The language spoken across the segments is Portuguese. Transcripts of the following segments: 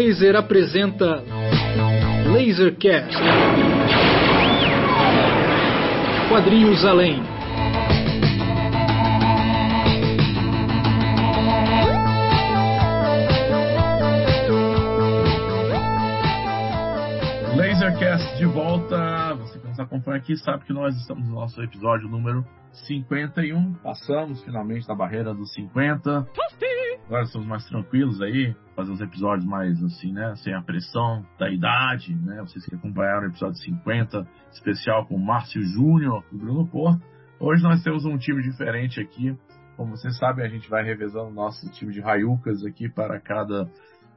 Laser apresenta Lasercast. Quadrinhos além. Lasercast de volta. Você que nos acompanha aqui sabe que nós estamos no nosso episódio número 51. Passamos finalmente da barreira dos 50. Agora estamos mais tranquilos aí, fazer uns episódios mais assim, né? Sem a pressão da idade, né? Vocês que acompanharam o episódio 50, especial com o Márcio Júnior e Bruno Porto. Hoje nós temos um time diferente aqui. Como vocês sabem, a gente vai revezando o nosso time de raiucas aqui para cada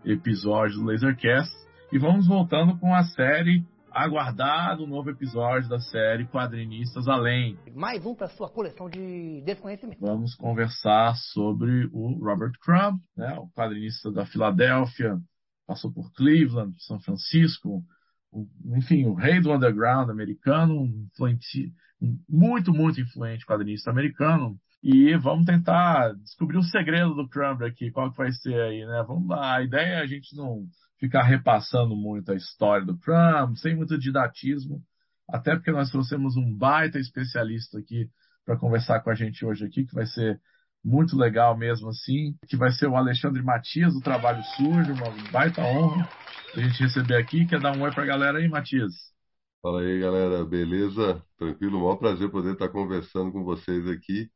episódio do Lasercast. E vamos voltando com a série aguardado novo episódio da série Quadrinistas Além. Mais um para sua coleção de desconhecimento. Vamos conversar sobre o Robert Crumb, né, o quadrinista da Filadélfia, passou por Cleveland, São Francisco, o, enfim, o rei do underground americano, um influente, um muito, muito influente quadrinista americano. E vamos tentar descobrir o segredo do Crumb aqui, qual que vai ser aí, né? Vamos lá, a ideia é a gente não ficar repassando muito a história do Crumb, sem muito didatismo, até porque nós trouxemos um baita especialista aqui para conversar com a gente hoje aqui, que vai ser muito legal mesmo assim, que vai ser o Alexandre Matias, do Trabalho Sujo, uma baita honra a gente receber aqui. Quer dar um oi para a galera aí, Matias? Fala aí, galera, beleza? Tranquilo? maior prazer poder estar conversando com vocês aqui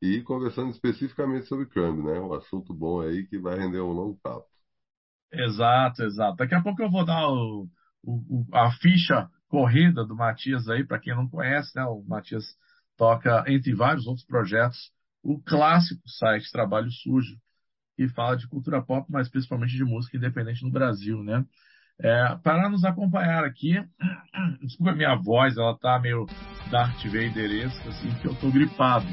e conversando especificamente sobre Crumb, né? Um assunto bom aí que vai render um longo papo. Exato, exato. Daqui a pouco eu vou dar o, o, a ficha corrida do Matias aí, para quem não conhece, né? O Matias toca, entre vários outros projetos, o clássico site Trabalho Sujo, que fala de cultura pop, mas principalmente de música independente no Brasil, né? É, para nos acompanhar aqui, desculpa a minha voz, ela tá meio Darth Vaderesca, assim, que eu tô gripado.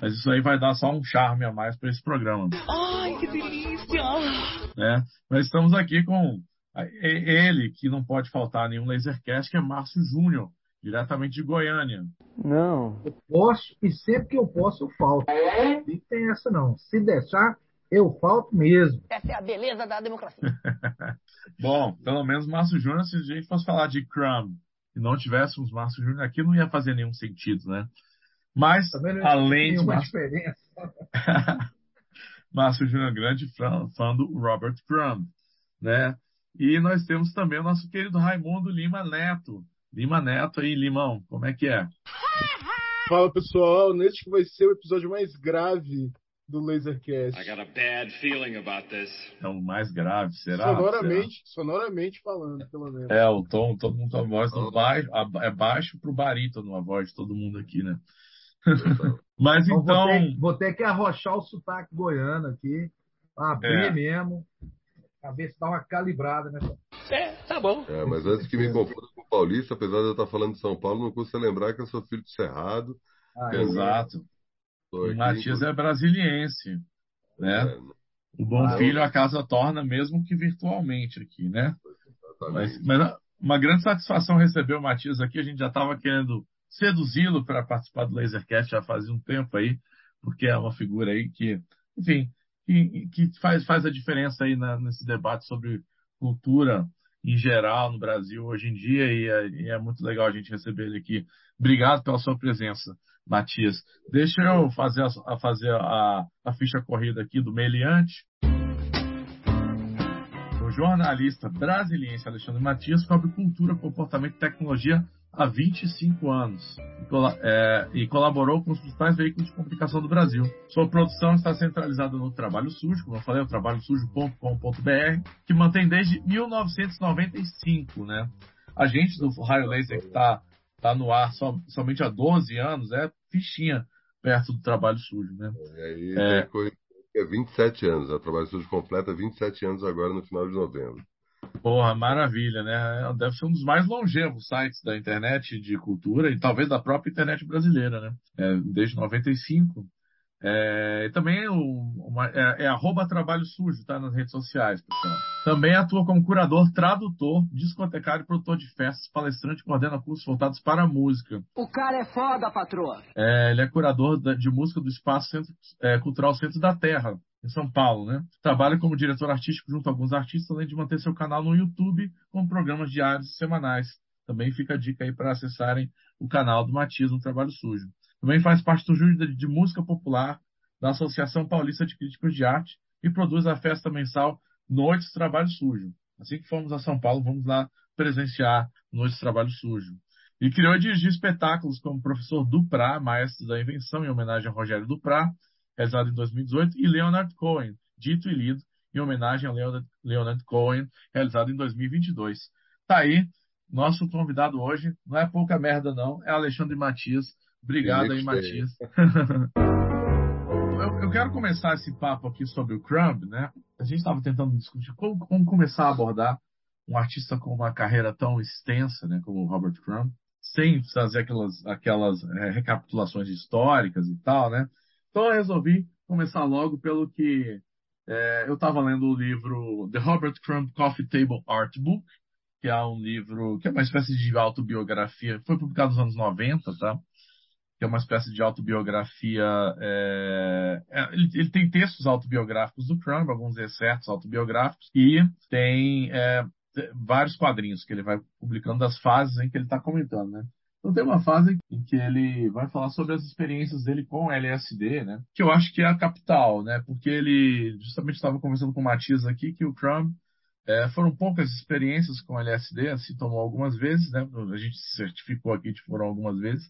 Mas isso aí vai dar só um charme a mais para esse programa. Ai, que delícia! né? Nós estamos aqui com ele, que não pode faltar nenhum Lasercast, que é Márcio Júnior, diretamente de Goiânia. Não. Eu posso, e sempre que eu posso, eu falto. Não tem essa não. Se deixar, eu falto mesmo. Essa é a beleza da democracia. Bom, pelo menos Márcio Júnior, se a gente fosse falar de Crumb e não tivéssemos Márcio Júnior aqui, não ia fazer nenhum sentido, né? Mas, Também não além de uma Márcio... diferença. Márcio Júnior grande fã, fã do Robert Crumb, né? E nós temos também o nosso querido Raimundo Lima Neto. Lima Neto aí, Limão, como é que é? Fala pessoal, neste que vai ser o episódio mais grave do Lasercast. I got a bad feeling about this. É o mais grave, será? Sonoramente, sonoramente falando, pelo menos. Será? É, o tom, todo mundo a voz do baixo, é baixo pro barítono a voz de todo mundo aqui, né? Mas Então, então. vou, ter, vou ter que arrochar o sotaque goiano aqui, abrir É. mesmo, pra ver se dá uma calibrada, né? É, tá bom. É, mas antes que me confunda com o Paulista, apesar de eu estar falando de São Paulo, não custa lembrar que eu sou filho de Cerrado. Ah, É, Exato. O Matias é brasiliense, né? É, O bom Ah, filho a casa torna mesmo que virtualmente aqui, né? exatamente. Mas, mas uma grande satisfação receber o Matias aqui. A gente já estava querendo seduzi-lo para participar do Lasercast já fazia um tempo aí, porque é uma figura aí que, enfim, que, que faz, faz a diferença aí na- nesse debate sobre cultura em geral no Brasil hoje em dia e é, e é muito legal a gente receber ele aqui. Obrigado pela sua presença, Matias. Deixa eu fazer a, a fazer a, a ficha corrida aqui do meliante. O jornalista brasiliense Alexandre Matias cobre cultura, comportamento e tecnologia há 25 anos e, é, e colaborou com os principais veículos de comunicação do Brasil. Sua produção está centralizada no Trabalho Sujo, como eu falei, o trabalhosujo.com.br, que mantém desde 1995, né? A gente do Raio Laser que está tá no ar só- somente há 12 anos é fichinha perto do Trabalho Sujo, né? E aí É. é 27 anos. O trabalho sujo completa 27 anos agora no final de novembro. Porra, maravilha, né? Deve ser um dos mais longevos sites da internet de cultura e talvez da própria internet brasileira, né? É, desde 95. É, e também o, uma- é, é arroba trabalho sujo, tá? Nas redes sociais, pessoal. Também atua como curador, tradutor, discotecário, produtor de festas, palestrante, coordena cursos voltados para a música. O cara é foda, patroa. É, ele é curador de música do Espaço Centro- é, Cultural Centro da Terra, em São Paulo, né? Trabalha como diretor artístico junto a alguns artistas, além de manter seu canal no YouTube com programas diários e semanais. Também fica a dica aí para acessarem o canal do Matias no Trabalho Sujo. Também faz parte do júri de música popular da Associação Paulista de Críticos de Arte e produz a festa mensal Noites Trabalho Sujo. Assim que formos a São Paulo, vamos lá presenciar Noites Trabalho Sujo. E criou e dirigiu espetáculos como Professor Duprá, Maestro da Invenção, em homenagem a Rogério Duprá, realizado em 2018, e Leonard Cohen, Dito e Lido, em homenagem a Leonard, Leonard Cohen, realizado em 2022. Tá aí, nosso convidado hoje, não é pouca merda não, é Alexandre Matias. Obrigado aí, Matias. eu, eu, quero começar esse papo aqui sobre o Crumb, né? A gente estava tentando discutir como, como, começar a abordar um artista com uma carreira tão extensa, né, como o Robert Crumb, sem fazer aquelas, aquelas é, recapitulações históricas e tal, né? Então eu resolvi começar logo pelo que é, eu estava lendo o livro The Robert Crumb Coffee Table Art Book, que é um livro que é uma espécie de autobiografia, foi publicado nos anos 90, tá? Que é uma espécie de autobiografia. É, é, ele, ele, tem textos autobiográficos do Crumb, alguns excertos autobiográficos, e tem é, vários quadrinhos que ele vai publicando das fases em que ele está comentando, né? Então tem uma fase em que ele vai falar sobre as experiências dele com LSD, né? Que eu acho que é a capital, né? Porque ele justamente estava conversando com o Matias aqui que o Crumb é, foram poucas experiências com LSD, assim tomou algumas vezes, né? A gente certificou aqui que foram algumas vezes,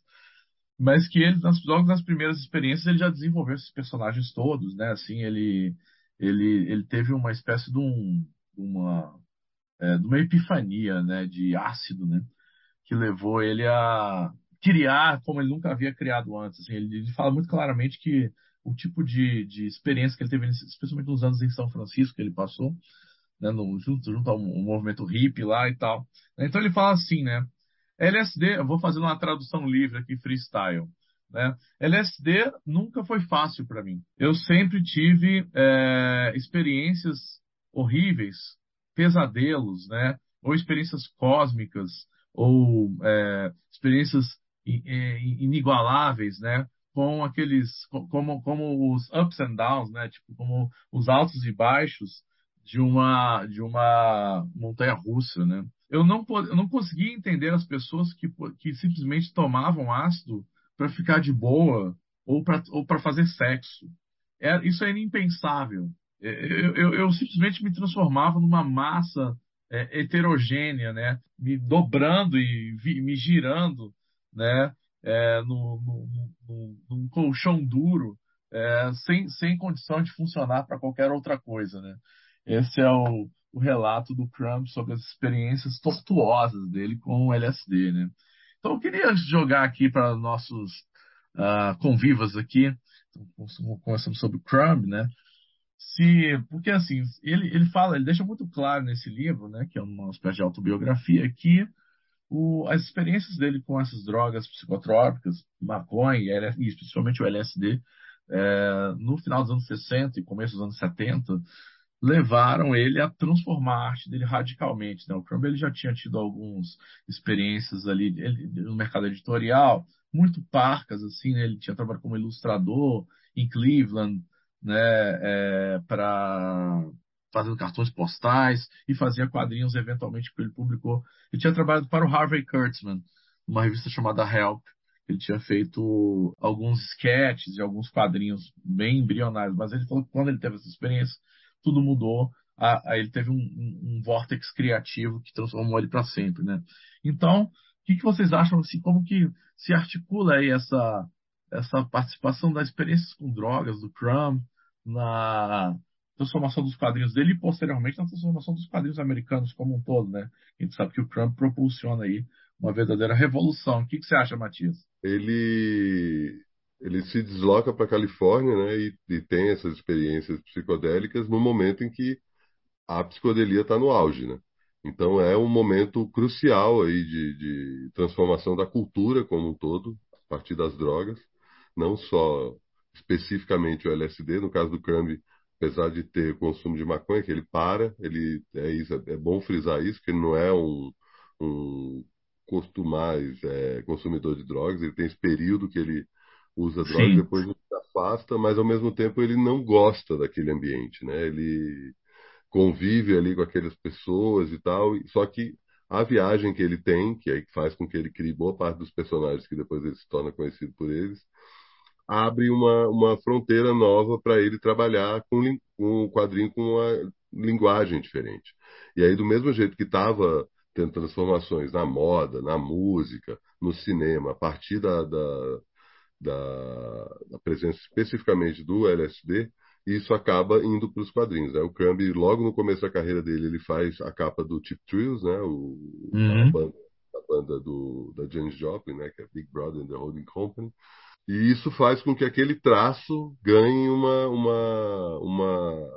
mas que ele nas, logo nas primeiras experiências ele já desenvolveu esses personagens todos, né? Assim ele ele ele teve uma espécie de um uma é, de uma epifania, né? De ácido, né? Que levou ele a criar como ele nunca havia criado antes. Assim, ele, ele, fala muito claramente que o tipo de, de experiência que ele teve, especialmente nos anos em São Francisco, que ele passou, né, no, junto, junto ao movimento hippie lá e tal. Então ele fala assim, né? LSD, eu vou fazer uma tradução livre aqui, freestyle. Né? LSD nunca foi fácil para mim. Eu sempre tive é, experiências horríveis, pesadelos, né? Ou experiências cósmicas, ou é, experiências inigualáveis, né? Com aqueles, como, como os ups and downs, né? Tipo, como os altos e baixos de uma, de uma montanha russa, né? Eu não, eu não conseguia entender as pessoas que, que simplesmente tomavam ácido para ficar de boa ou para ou fazer sexo. É, isso era impensável. É, eu, eu, eu simplesmente me transformava numa massa é, heterogênea, né? Me dobrando e vi, me girando, né? É, no, no, no, num colchão duro, é, sem, sem condição de funcionar para qualquer outra coisa, né? Esse é o, o relato do Crumb sobre as experiências tortuosas dele com o LSD, né? Então eu queria jogar aqui para nossos uh, convivas aqui, começamos sobre o Crumb, né? Se porque assim ele, ele fala ele deixa muito claro nesse livro né que é uma espécie de autobiografia que o, as experiências dele com essas drogas psicotrópicas maconha e, especialmente o LSD é, no final dos anos 60 e começo dos anos 70 levaram ele a transformar a arte dele radicalmente né? o Crumb ele já tinha tido algumas experiências ali ele, no mercado editorial muito parcas assim né? ele tinha trabalhado como ilustrador em Cleveland né, é, para fazendo cartões postais e fazia quadrinhos eventualmente que ele publicou. Ele tinha trabalhado para o Harvey Kurtzman, uma revista chamada Help. Ele tinha feito alguns sketches e alguns quadrinhos bem embrionários, mas ele falou que quando ele teve essa experiência, tudo mudou. Aí ele teve um, um, um vórtex criativo que transformou ele para sempre, né? Então, o que, que vocês acham assim? Como que se articula aí essa essa participação das experiências com drogas do Crumb na transformação dos quadrinhos dele e posteriormente na transformação dos quadrinhos americanos como um todo, né? A gente sabe que o Crumb propulsiona aí uma verdadeira revolução. O que, que você acha, Matias? Ele ele se desloca para a Califórnia, né? E, e, tem essas experiências psicodélicas no momento em que a psicodelia está no auge, né? Então é um momento crucial aí de, de transformação da cultura como um todo a partir das drogas não só especificamente o LSD, no caso do Crumb, apesar de ter consumo de maconha, que ele para, ele é, isso, é bom frisar isso, que ele não é um, um costumais é, consumidor de drogas, ele tem esse período que ele usa drogas, Sim. depois ele se afasta, mas ao mesmo tempo ele não gosta daquele ambiente, né? Ele convive ali com aquelas pessoas e tal, só que a viagem que ele tem, que aí faz com que ele crie boa parte dos personagens que depois ele se torna conhecido por eles, abre uma, uma fronteira nova para ele trabalhar com, com o quadrinho com uma linguagem diferente. E aí, do mesmo jeito que estava tendo transformações na moda, na música, no cinema, a partir da, da, da, da presença especificamente do LSD, isso acaba indo para os quadrinhos. Né? O Crumb, logo no começo da carreira dele, ele faz a capa do Chip Thrills, né? o, Uhum. a banda, a banda do, da Janis Joplin, né? que é Big Brother and the Holding Company. E isso faz com que aquele traço ganhe uma, uma, uma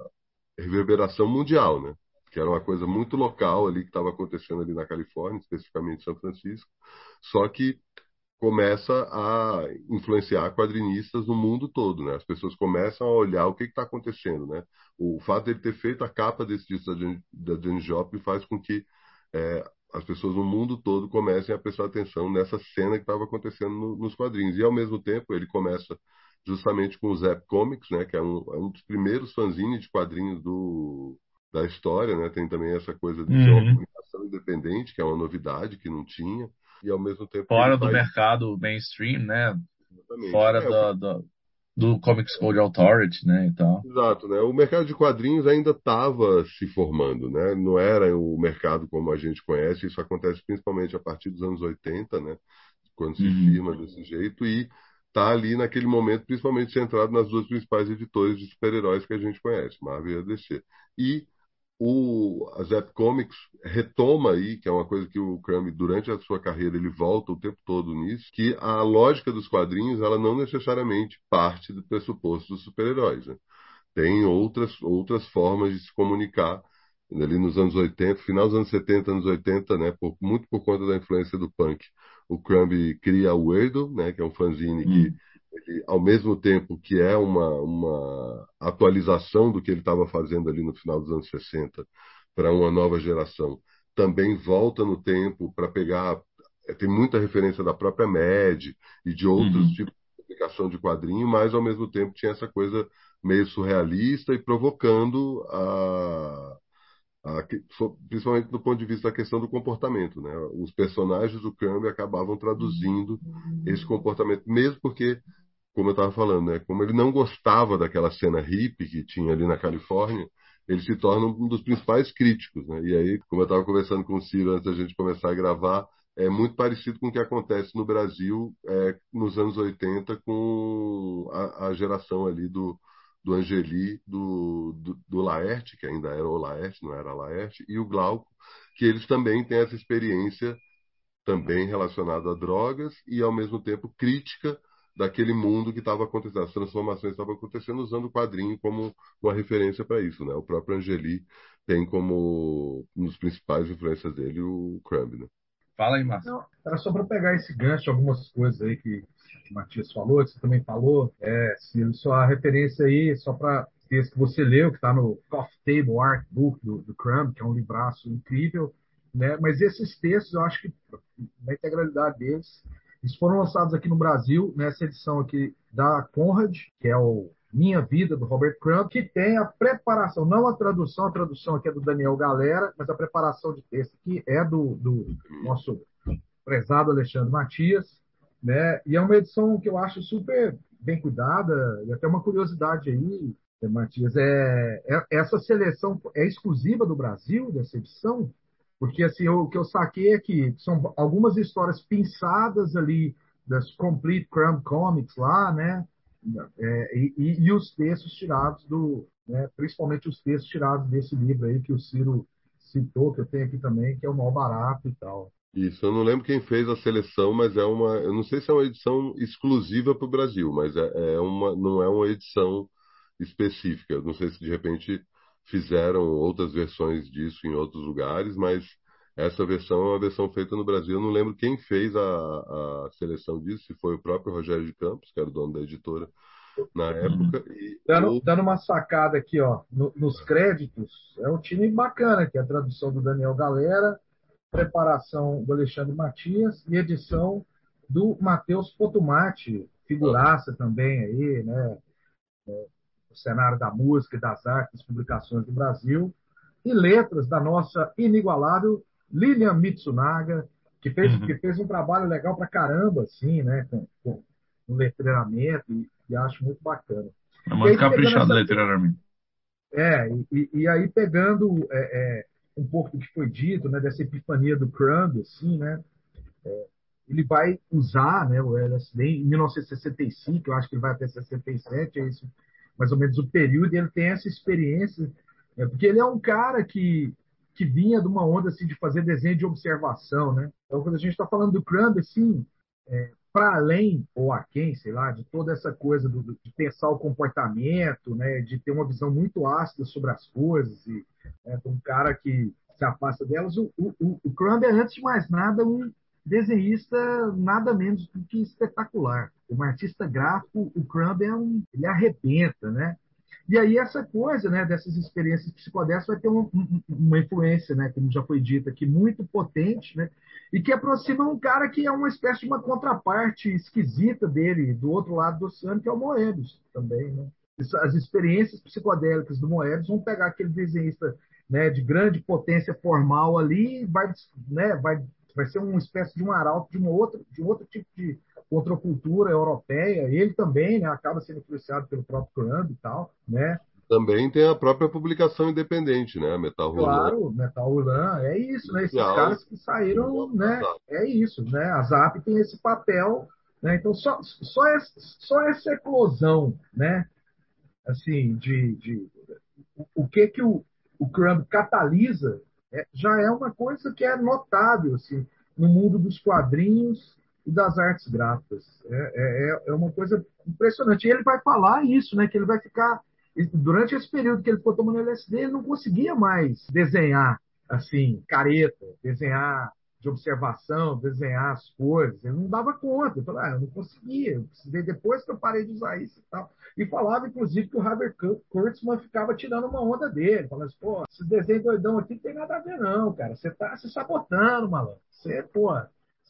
reverberação mundial, né? Que era uma coisa muito local ali que estava acontecendo ali na Califórnia, especificamente em São Francisco, só que começa a influenciar quadrinistas no mundo todo, né? As pessoas começam a olhar o que está acontecendo, né? O fato dele ter feito a capa desse disco da Jan- da Janis Joplin faz com que é, as pessoas no mundo todo comecem a prestar atenção nessa cena que estava acontecendo no- nos quadrinhos. E ao mesmo tempo ele começa justamente com o Zap Comics, né? Que é um, é um dos primeiros fanzines de quadrinhos do da história, né? Tem também essa coisa de ser uma Uhum. publicação independente, que é uma novidade que não tinha. E ao mesmo tempo Fora do faz- mercado mainstream, né? Exatamente. Fora É, do, do, do Comics Code Authority, né? E tal. Exato, né? O mercado de quadrinhos ainda estava se formando, né? Não era o mercado como a gente conhece, isso acontece principalmente a partir dos anos 80, né? Quando se Uhum. firma desse jeito e tá ali naquele momento principalmente centrado nas duas principais editoras de super-heróis que a gente conhece, Marvel e DC. E o a Zap Comics retoma aí, que é uma coisa que o Crumb, durante a sua carreira, ele volta o tempo todo nisso, que a lógica dos quadrinhos, ela não necessariamente parte do pressuposto dos super-heróis, né? Tem outras, outras formas de se comunicar. Ali nos anos 80, final dos anos 70, anos 80, né, por, muito por conta da influência do punk, o Crumb cria o Weirdo, né, que é um fanzine que Hum. Ele, ao mesmo tempo que é uma, uma atualização do que ele estava fazendo ali no final dos anos 60 para uma nova geração, também volta no tempo para pegar. eh, Tem muita referência da própria Mad e de outros Uhum. tipos de publicação de quadrinho, mas ao mesmo tempo tinha essa coisa meio surrealista e provocando a, a principalmente do ponto de vista da questão do comportamento, né? Os personagens do Crumb acabavam traduzindo esse comportamento, mesmo porque, como eu estava falando, né? Como ele não gostava daquela cena hippie que tinha ali na Califórnia, ele se torna um dos principais críticos, né? E aí, como eu estava conversando com o Ciro antes da gente começar a gravar, é muito parecido com o que acontece no Brasil é, nos anos 80 com a, a geração ali do, do Angeli, do, do, do Laerte, que ainda era o Laerte, não era Laerte, e o Glauco, que eles também têm essa experiência também relacionada a drogas e, ao mesmo tempo, crítica daquele mundo que estava acontecendo, as transformações que estavam acontecendo, usando o quadrinho como uma referência para isso. Né? O próprio Angeli tem como um dos principais influências dele o Crumb. Né? Fala aí, Márcio. Não, era só para pegar esse gancho, algumas coisas aí que o Matias falou, que você também falou. É, se só a referência aí, só para texto que você leu, que está no Coffee Table Art Book do, do Crumb, que é um livraço incrível. Né? Mas esses textos, eu acho que, na integralidade deles, eles foram lançados aqui no Brasil, nessa edição aqui da Conrad, que é o Minha Vida, do Robert Crumb, que tem a preparação, não a tradução, a tradução aqui é do Daniel Galera, mas a preparação de texto aqui é do, do nosso prezado Alexandre Matias, né? E é uma edição que eu acho super bem cuidada, e até uma curiosidade aí, Matias, é, é essa seleção é exclusiva do Brasil, dessa edição? Porque assim, o que eu saquei é que são algumas histórias pinçadas ali das Complete Crumb Comics lá, né? É, e, e, os textos tirados do, né, principalmente os textos tirados desse livro aí que o Ciro citou, que eu tenho aqui também, que é o Mal Barato e tal. Isso, eu não lembro quem fez a seleção, mas é uma, eu não sei se é uma edição exclusiva para o Brasil, mas é, é uma, não é uma edição específica. Não sei se de repente fizeram outras versões disso em outros lugares, mas essa versão é uma versão feita no Brasil. Eu não lembro quem fez a, a seleção disso, se foi o próprio Rogério de Campos, que era o dono da editora na época. E dando, dando uma sacada aqui, ó, no, nos créditos, é um time bacana, que é a tradução do Daniel Galera, preparação do Alexandre Matias e edição do Matheus Potumati, figuraça também aí, né? No cenário da música e das artes, publicações do Brasil, e letras da nossa inigualável Lilian Mitsunaga, que fez, Uhum. que fez um trabalho legal pra caramba, assim, né? Com, com, no letreiramento, e, e acho muito bacana. É muito caprichado essa- literariamente. É, e- e, e aí pegando é, é, um pouco do que foi dito, né, dessa epifania do Crumb, assim, né, é, ele vai usar, né, o LSD em 1965, eu acho que ele vai até 67, é isso, mais ou menos o período, e ele tem essa experiência, né, porque ele é um cara que, que vinha de uma onda assim de fazer desenho de observação, né? Então, quando a gente está falando do Crumb, assim, para além ou a quem, sei lá, de toda essa coisa do, de pensar o comportamento, né, de ter uma visão muito ácida sobre as coisas e né, um cara que se afasta delas, o, o- o Crumb é antes de mais nada um desenhista nada menos do que espetacular. Como artista gráfico, o Crumb é um, ele arrebenta, né? E aí essa coisa, né, dessas experiências psicodélicas vai ter um- um- uma influência, né, como já foi dito aqui, muito potente, né, e que aproxima um cara que é uma espécie de uma contraparte esquisita dele, do outro lado do oceano, que é o Moebius também, né. As experiências psicodélicas do Moebius vão pegar aquele desenhista, né, de grande potência formal ali, vai, né, vai, vai ser uma espécie de um arauto de uma outra, de outro tipo de contracultura europeia. Ele também, né, acaba sendo influenciado pelo próprio Crumb e tal, né. Também tem a própria publicação independente, né? A Metal Roland. Claro, Metal Ulan, é isso, né? Esses caras que saíram, né? É isso, né? A Zap tem esse papel, né? Então só, só, essa, só essa eclosão, né? Assim, de, de o, o que que o, o Crumb catalisa é, já é uma coisa que é notável, assim, no mundo dos quadrinhos e das artes gráficas. É, é, é uma coisa impressionante. E ele vai falar isso, né? Que ele vai ficar durante esse período que ele ficou tomando LSD, ele não conseguia mais desenhar assim, careta, desenhar de observação, desenhar as coisas. Ele não dava conta. Ele falava, ah, eu não conseguia. Eu depois que eu parei de usar isso e tal. E falava, inclusive, que o Robert Kurtzman ficava tirando uma onda dele. Falando assim, pô, esse desenho doidão aqui não tem nada a ver, não, cara. Você tá se sabotando, malandro. Você, pô,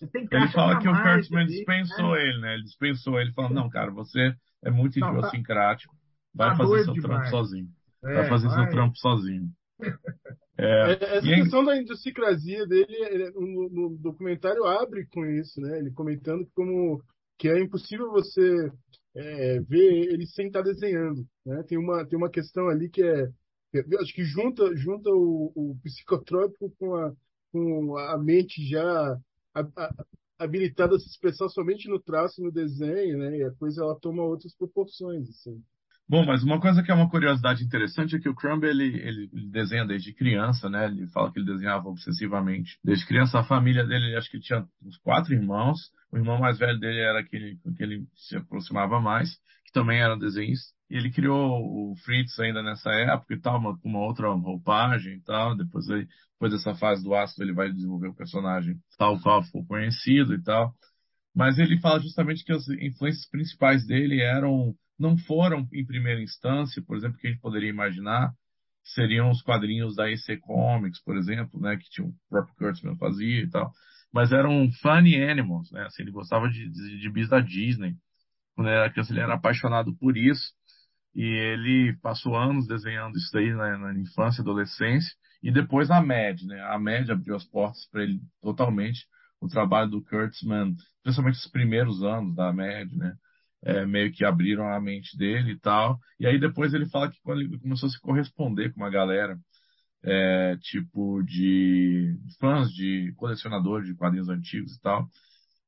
Ele caixa fala que o Kurtzman aqui, dispensou né? ele, né? Ele dispensou ele, falando, não, cara, você é muito tá- idiosincrático. Vai tá fazer seu trampo demais. sozinho. É, Vai fazer seu vai. trampo sozinho. É, É, Essa e questão da idiosincrasia dele, ele- no, no documentário abre com isso, né? Ele comentando como que é impossível você é, ver ele sem estar desenhando, né? Tem uma tem uma questão ali que é, eu acho que junta junta o, o psicotrópico com a com a mente já a- a- se expressar somente no traço, no desenho, né? E a coisa ela toma outras proporções, assim. Bom, mas uma coisa que é uma curiosidade interessante é que o Crumb ele, ele desenha desde criança, né? Ele fala que ele desenhava obsessivamente desde criança. A família dele, acho que ele tinha uns quatro irmãos. O irmão mais velho dele era aquele que ele se aproximava mais, que também era desenhista. E ele criou o Fritz ainda nessa época e tal, uma- uma outra roupagem e tal. Depois, ele, depois dessa fase do ácido, ele vai desenvolver o personagem tal qual ficou conhecido e tal. Mas ele fala justamente que as influências principais dele eram, não foram em primeira instância, por exemplo, que a gente poderia imaginar, seriam os quadrinhos da EC Comics, por exemplo, né, que tinha o próprio Kurtzman fazia e tal, mas eram funny animals, né, assim, ele gostava de, de, de bis da Disney. Quando era criança, ele era apaixonado por isso, e ele passou anos desenhando isso daí na, na infância adolescência, e depois a MED, né, a MED abriu as portas para ele totalmente, o trabalho do Kurtzman, principalmente os primeiros anos da MED, né, é, meio que abriram a mente dele e tal. E aí depois ele fala que quando ele começou a se corresponder com uma galera, é, tipo de fãs, de colecionadores de quadrinhos antigos e tal,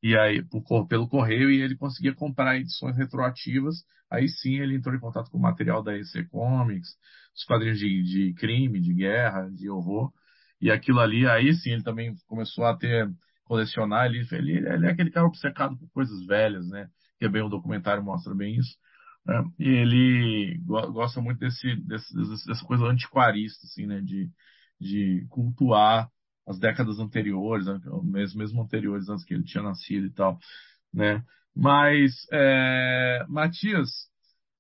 e aí pelo correio e ele conseguia comprar edições retroativas. Aí sim ele entrou em contato com o material da EC Comics, os quadrinhos de, de crime, de guerra, de horror. E aquilo ali, aí sim ele também começou a ter colecionar. Ele, ele, ele é aquele cara obcecado por coisas velhas, né? Que é bem o documentário mostra bem isso. né? E ele go- gosta muito desse, desse- dessa coisa antiquarista, assim, né? De, de cultuar as décadas anteriores, né? mesmo, mesmo anteriores, antes que ele tinha nascido e tal, né? Mas, é, Matias,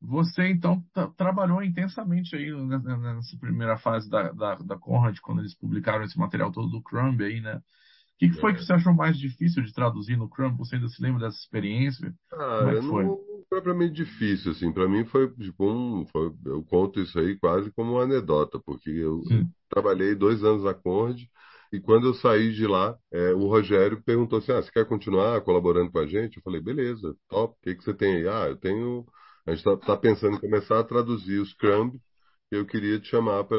você então tra- trabalhou intensamente aí nessa primeira fase da, da, da Conrad, quando eles publicaram esse material todo do Crumb aí, né? que, que foi que você achou mais difícil de traduzir no Crumb? Você ainda se lembra dessa experiência? Ah, é foi? não propriamente difícil, assim. Para mim foi tipo um, foi- eu conto isso aí quase como uma anedota, porque eu Sim. trabalhei dois anos na Conde e quando eu saí de lá, é, o Rogério perguntou assim: ah, você quer continuar colaborando com a gente? Eu falei, beleza, top. O que que você tem aí? Ah, eu tenho. A gente está tá pensando em começar a traduzir os Scrum. Eu queria te chamar para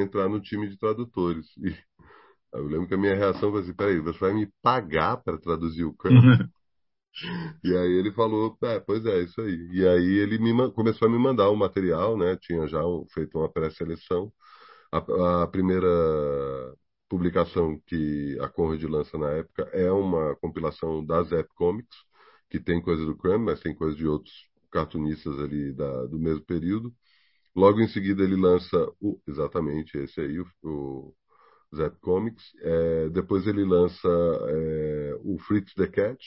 entrar no time de tradutores. E eu lembro que a minha reação foi assim: peraí, você vai me pagar para traduzir o Scrum? E aí ele falou, é, pois é, isso aí. E aí ele me, começou a me mandar o material, né? Tinha já um- feito uma pré-seleção. A, a primeira publicação que a Conrad lança na época é uma compilação da Zap Comics, que tem coisa do Crumb, mas tem coisa de outros cartunistas ali da, do mesmo período. Logo em seguida ele lança o, exatamente esse aí, o, o Zap Comics. É, depois ele lança é, o Fritz the Cat,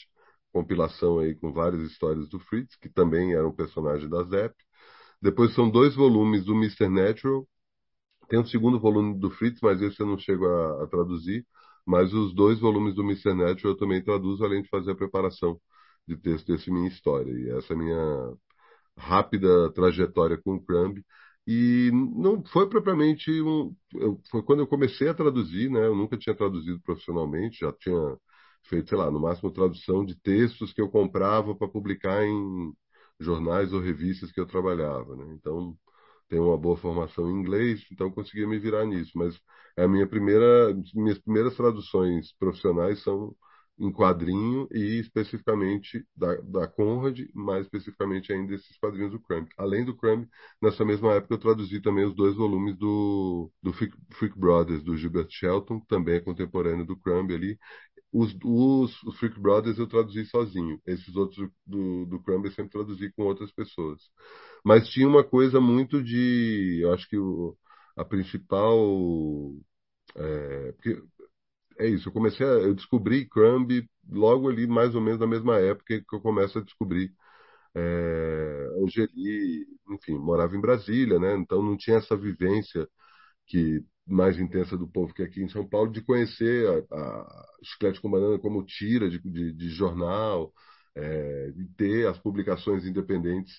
compilação aí com várias histórias do Fritz, que também era um personagem da Zap. Depois são dois volumes do Mr. Natural. Tem um segundo volume do Fritz, mas esse eu não chego a, a traduzir. Mas os dois volumes do Mr. Natural eu também traduzo, além de fazer a preparação de texto desse minha história. E essa é minha rápida trajetória com o Crumb. E não foi propriamente um. eu- foi quando eu comecei a traduzir, né? Eu nunca tinha traduzido profissionalmente, já tinha feito, sei lá, no máximo tradução de textos que eu comprava para publicar em jornais ou revistas que eu trabalhava, né? Então, tenho uma boa formação em inglês, então conseguia me virar nisso. Mas a minha primeira, minhas primeiras traduções profissionais são em quadrinho e especificamente da, da Conrad, mais especificamente ainda esses quadrinhos do Crumb. Além do Crumb, nessa mesma época eu traduzi também os dois volumes do, do Freak, Freak Brothers, do Gilbert Shelton, também é contemporâneo do Crumb ali. Os, os, os Freak Brothers eu traduzi sozinho. Esses outros do, do Crumb eu sempre traduzi com outras pessoas. Mas tinha uma coisa muito de. Eu acho que o, a principal. É, porque é isso, eu comecei a, eu descobri Crumb logo ali, mais ou menos na mesma época que eu começo a descobrir é, Angeli, enfim, morava em Brasília, né? Então não tinha essa vivência que mais intensa do povo que é aqui em São Paulo de conhecer a, a Chiclete com Banana como tira de, de, de jornal, é, de ter as publicações independentes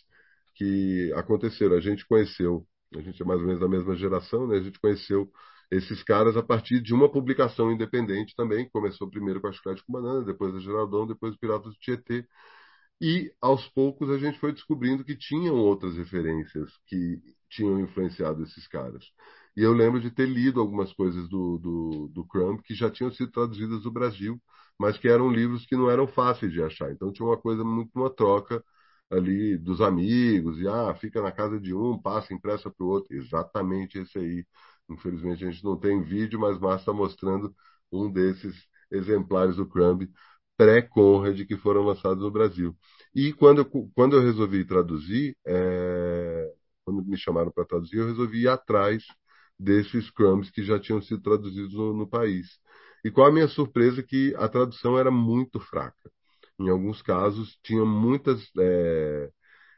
que aconteceram. A gente conheceu, a gente é mais ou menos da mesma geração, né? A gente conheceu esses caras a partir de uma publicação independente também, que começou primeiro com a Chiclete com Banana, depois a Geraldão, depois os Piratas do Tietê. E aos poucos a gente foi descobrindo que tinham outras referências que tinham influenciado esses caras. E eu lembro de ter lido algumas coisas do, do, do Crumb que já tinham sido traduzidas do Brasil, mas que eram livros que não eram fáceis de achar. Então tinha uma coisa muito uma troca ali dos amigos, e ah, fica na casa de um, passa impressa para o outro. Exatamente esse aí. Infelizmente a gente não tem vídeo, mas Márcio está mostrando um desses exemplares do Crumb pré-Conrad que foram lançados no Brasil. E quando eu, quando eu resolvi traduzir, é, quando me chamaram para traduzir, eu resolvi ir atrás desses crumbs que já tinham sido traduzidos no, no país. E qual a minha surpresa que a tradução era muito fraca. Em alguns casos, tinha muitas é,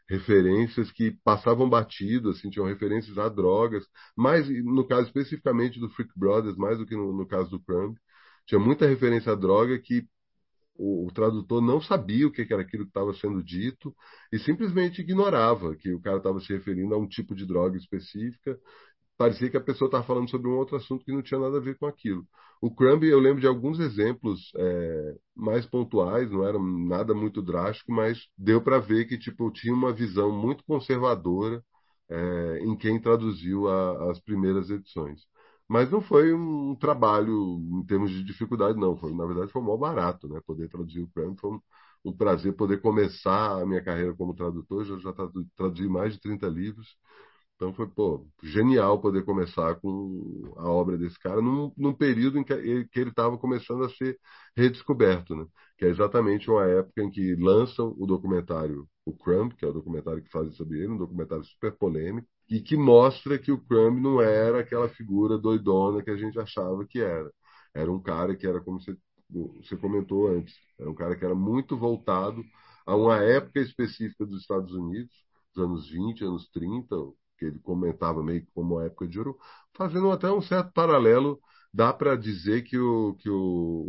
referências que passavam batido, assim, tinham referências a drogas, mas no caso especificamente do Freak Brothers, mais do que no, no caso do Crumb, tinha muita referência a droga que o, o tradutor não sabia o que era aquilo que estava sendo dito e simplesmente ignorava que o cara estava se referindo a um tipo de droga específica. Parecia que a pessoa estava falando sobre um outro assunto que não tinha nada a ver com aquilo. O Crumb, eu lembro de alguns exemplos é, mais pontuais, não era nada muito drástico, mas deu para ver que tipo, tinha uma visão muito conservadora é, em quem traduziu a, as primeiras edições. Mas não foi um trabalho em termos de dificuldade, não. Foi, na verdade, foi mó barato, né? Poder traduzir o Crumb. Foi um, um, prazer poder começar a minha carreira como tradutor. Eu já traduzi mais de 30 livros. Então foi, pô, genial poder começar com a obra desse cara num, num período em que ele estava começando a ser redescoberto, né? Que é exatamente uma época em que lançam o documentário O Crumb, que é o documentário que fazem sobre ele, um documentário super polêmico, e que mostra que o Crumb não era aquela figura doidona que a gente achava que era. Era um cara que era, como você, você comentou antes, era um cara que era muito voltado a uma época específica dos Estados Unidos, dos anos 20, anos 30, que ele comentava meio como a época de ouro, fazendo até um certo paralelo dá para dizer que o, que o,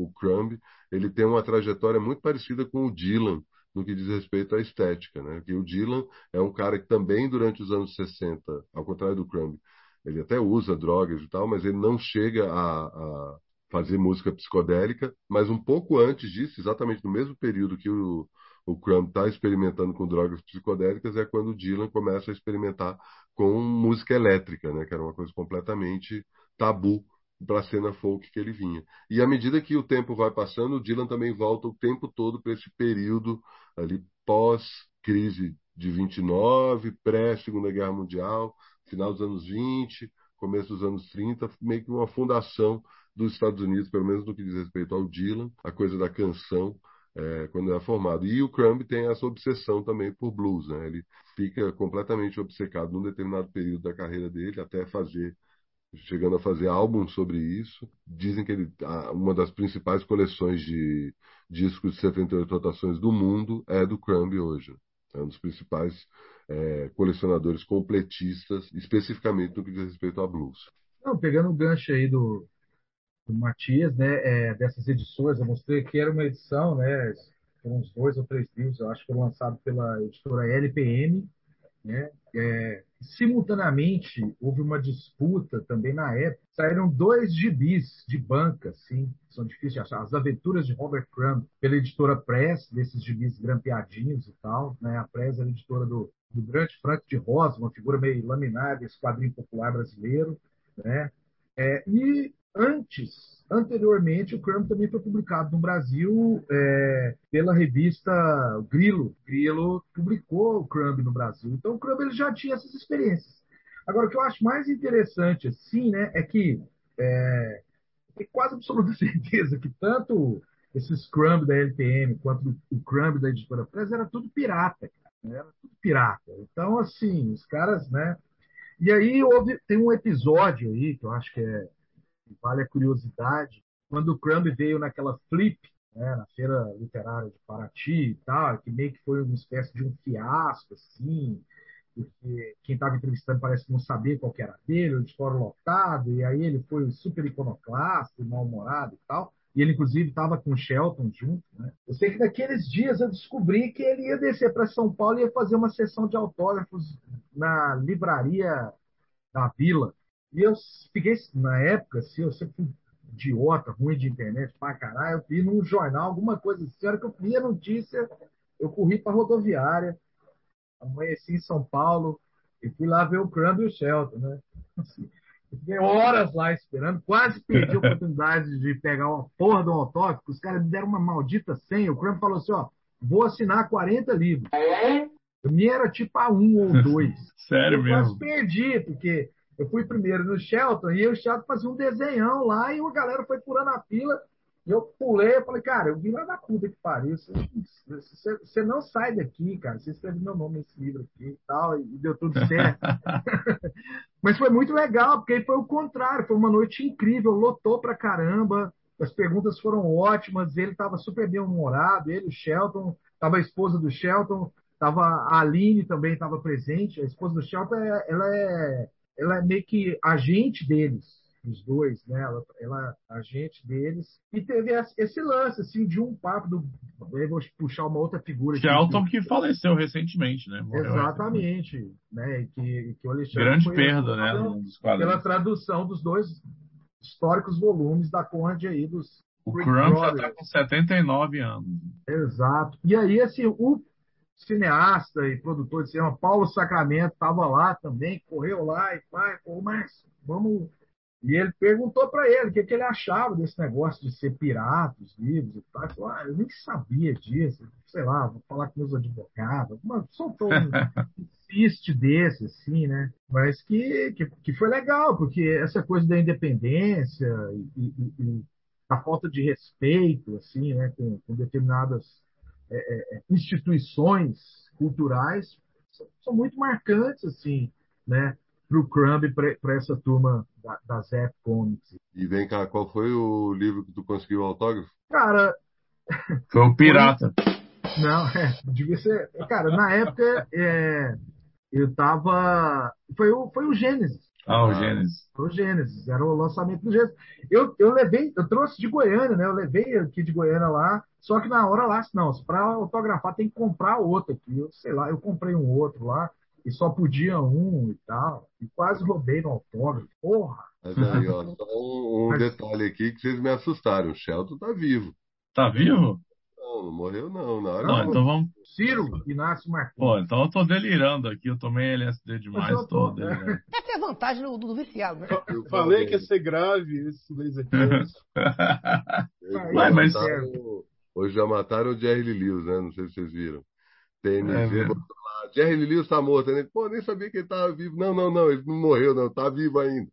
o Crumb ele tem uma trajetória muito parecida com o Dylan no que diz respeito à estética, né? Que o Dylan é um cara que também durante os anos 60, ao contrário do Crumb, ele até usa drogas e tal, mas ele não chega a, a fazer música psicodélica, mas um pouco antes disso, exatamente no mesmo período que o, o Crumb está experimentando com drogas psicodélicas, é quando o Dylan começa a experimentar com música elétrica, né? Que era uma coisa completamente tabu para a cena folk que ele vinha. E à medida que o tempo vai passando, o Dylan também volta o tempo todo para esse período ali pós-crise de 29, pré-Segunda Guerra Mundial, final dos anos 20, começo dos anos 30, meio que uma fundação dos Estados Unidos, pelo menos no que diz respeito ao Dylan, a coisa da canção, é, quando é formado. E o Crumb tem essa obsessão também por blues, né? Ele fica completamente obcecado num determinado período da carreira dele, até fazer chegando a fazer álbuns sobre isso. Dizem que ele, uma das principais coleções de discos de 78 rotações do mundo é do Crumb hoje. É um dos principais é, colecionadores completistas, especificamente no que diz respeito a blues. Não, pegando o gancho aí do, do Matias, né, é, dessas edições, eu mostrei que era uma edição, né, uns dois ou três livros, eu acho que foram lançados pela editora LPM, né, é, simultaneamente houve uma disputa também na época. Saíram dois gibis de banca, assim, são difíceis de achar. As Aventuras de Robert Crumb, pela editora Press, desses gibis grampeadinhos e tal. Né? A Press era a editora do, do grande Frank de Rosa, uma figura meio laminada desse quadrinho popular brasileiro. Né? É, e antes, anteriormente, o Crumb também foi publicado no Brasil é, pela revista Grilo. Grilo publicou o Crumb no Brasil. Então, o Crumb ele já tinha essas experiências. Agora, o que eu acho mais interessante, assim, né, é que é, tem quase absoluta certeza que tanto esses Crumb da LPM quanto o Crumb da editora Press era tudo pirata, cara, era tudo pirata. Então, assim, os caras, né? E aí houve, tem um episódio aí que eu acho que é vale a curiosidade, quando o Crumb veio naquela flip, né, na feira literária de Paraty e tal, que meio que foi uma espécie de um fiasco, assim, porque quem estava entrevistando parece que não sabia qual era dele, o fora lotado, e aí ele foi super iconoclasta, mal-humorado e tal, e ele inclusive estava com o Shelton junto, né? Eu sei que naqueles dias eu descobri que ele ia descer para São Paulo e ia fazer uma sessão de autógrafos na livraria da Vila, e eu fiquei, na época, assim, eu sempre fui idiota, ruim de internet, pra caralho, eu vi num jornal, alguma coisa assim, a hora que eu vi a notícia, eu corri pra rodoviária, amanheci em São Paulo, e fui lá ver o Crumb e o Shelton, né? Assim, fiquei horas lá esperando, quase perdi a oportunidade de pegar uma porra do autógrafo, os caras me deram uma maldita senha, o Crumb falou assim, ó, vou assinar 40 livros. O minha era tipo a um ou dois. Sério eu mesmo? quase perdi, porque eu fui primeiro no Shelton e o Shelton fazia um desenhão lá e a galera foi pulando a fila. E eu pulei, eu falei, cara, eu vim lá da puta que pariu. Você, você não sai daqui, cara. Você escreve meu nome nesse livro aqui e tal, e deu tudo certo. Mas foi muito legal, porque foi o contrário, foi uma noite incrível, lotou pra caramba, as perguntas foram ótimas, ele estava super bem humorado, ele, o Shelton, estava a esposa do Shelton, estava a Aline também estava presente, a esposa do Shelton, ela é ela é meio que agente deles, os dois, né? Ela, ela é agente deles. E teve esse lance, assim, de um papo do. Eu vou puxar uma outra figura. Shelton que, que faleceu recentemente, né? Morreu exatamente. Né? Que, que o Alexandre Grande perda, né? Dos pela tradução dos dois históricos volumes da Conde aí dos. O Crump já está com 79 anos. Exato. E aí, assim, o cineasta e produtor de cinema, Paulo Sacramento, estava lá também, correu lá e pai, pô, mas vamos. E ele perguntou para ele o que, que, ele achava desse negócio de ser pirata, os livros e tal. Ele falou, ah, eu nem sabia disso, sei lá, vou falar com meus advogados. Mas soltou um insiste desse, assim, né? Mas que, que, que, foi legal, porque essa coisa da independência e, e, e a falta de respeito, assim, né, com, com determinadas é, é, é, instituições culturais são, muito marcantes assim, né, para o Crumb, para essa turma da, da Zep Comics. E vem cá, qual foi o livro que tu conseguiu o autógrafo? Cara, foi o Pirata. Não, é, devia ser. Cara, na época é, eu tava. Foi o, foi o Gênesis. Ah, o Gênesis. Pro Gênesis, era o lançamento do Gênesis. Eu, eu levei, eu trouxe de Goiânia, né? Eu levei aqui de Goiânia lá, só que na hora lá, não, para autografar tem que comprar outro aqui. Eu sei lá, eu comprei um outro lá e só podia um e tal. E quase roubei no autógrafo. Porra! Mas aí, ó, só um, um Mas- detalhe aqui que vocês me assustaram. O Shelton tá vivo. Tá vivo? Não, não morreu não. Na hora Não, então vamos. Ciro Inácio Martins. Pô, então eu tô delirando aqui. Eu tomei LSD demais, eu tô tô- delirando. Essa é a vantagem do, do viciado, né? Eu falei que ia ser grave esse. Hoje Ué, mas- mataram- Hoje já mataram o Jerry Lewis, né? Não sei se vocês viram. É TMZ botou lá, Jerry Lewis tá morto. Ele, Pô, nem sabia que ele tava vivo. Não, não, não, ele não morreu, não. Tá vivo ainda.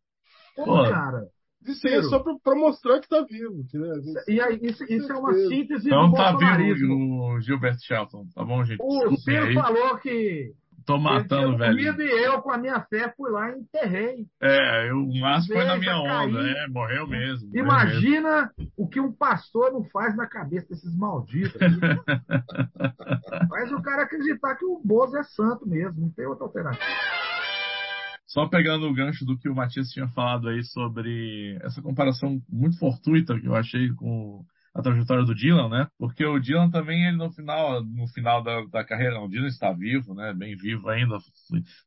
Pô, Pô. cara. Isso aí é só pra, pra mostrar que tá vivo. né, E aí, isso, isso é uma síntese Então do tá bolsonarismo. vivo o Gilbert Shelton, tá bom, gente? O Ciro falou que Tô matando, velho. e eu, com a minha fé, fui lá e enterrei. É, eu, o Márcio foi na minha onda. cair. É, morreu mesmo. morreu mesmo. Imagina o que um pastor não faz na cabeça desses malditos. Faz o cara acreditar que o Bozo é santo mesmo, não tem outra alternativa. Só pegando o gancho do que o Matias tinha falado aí sobre essa comparação muito fortuita que eu achei com a trajetória do Dylan, né? Porque o Dylan também, ele no final, no final da, da carreira, o Dylan está vivo, né? Bem vivo ainda,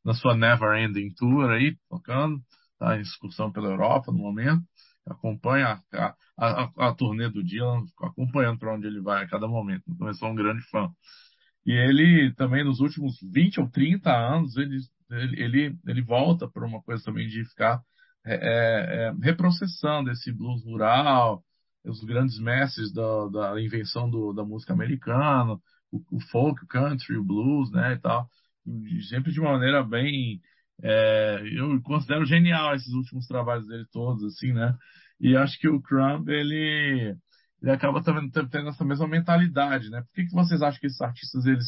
na sua Never Ending Tour aí, tocando, tá em excursão pela Europa no momento, acompanha a, a, a, a turnê do Dylan, acompanhando para onde ele vai a cada momento. Então eu sou um grande fã. E ele também, nos últimos 20 ou 30 anos, ele, ele, ele, volta para uma coisa também de ficar é, é, reprocessando esse blues rural, os grandes mestres da, da invenção do, da música americana, o, o, folk, o country, o blues, né, e tal. Sempre de uma maneira bem... É, eu considero genial esses últimos trabalhos dele todos, assim, né? E acho que o Crumb, ele ele acaba também tendo essa mesma mentalidade, né? Por que, que vocês acham que esses artistas, eles,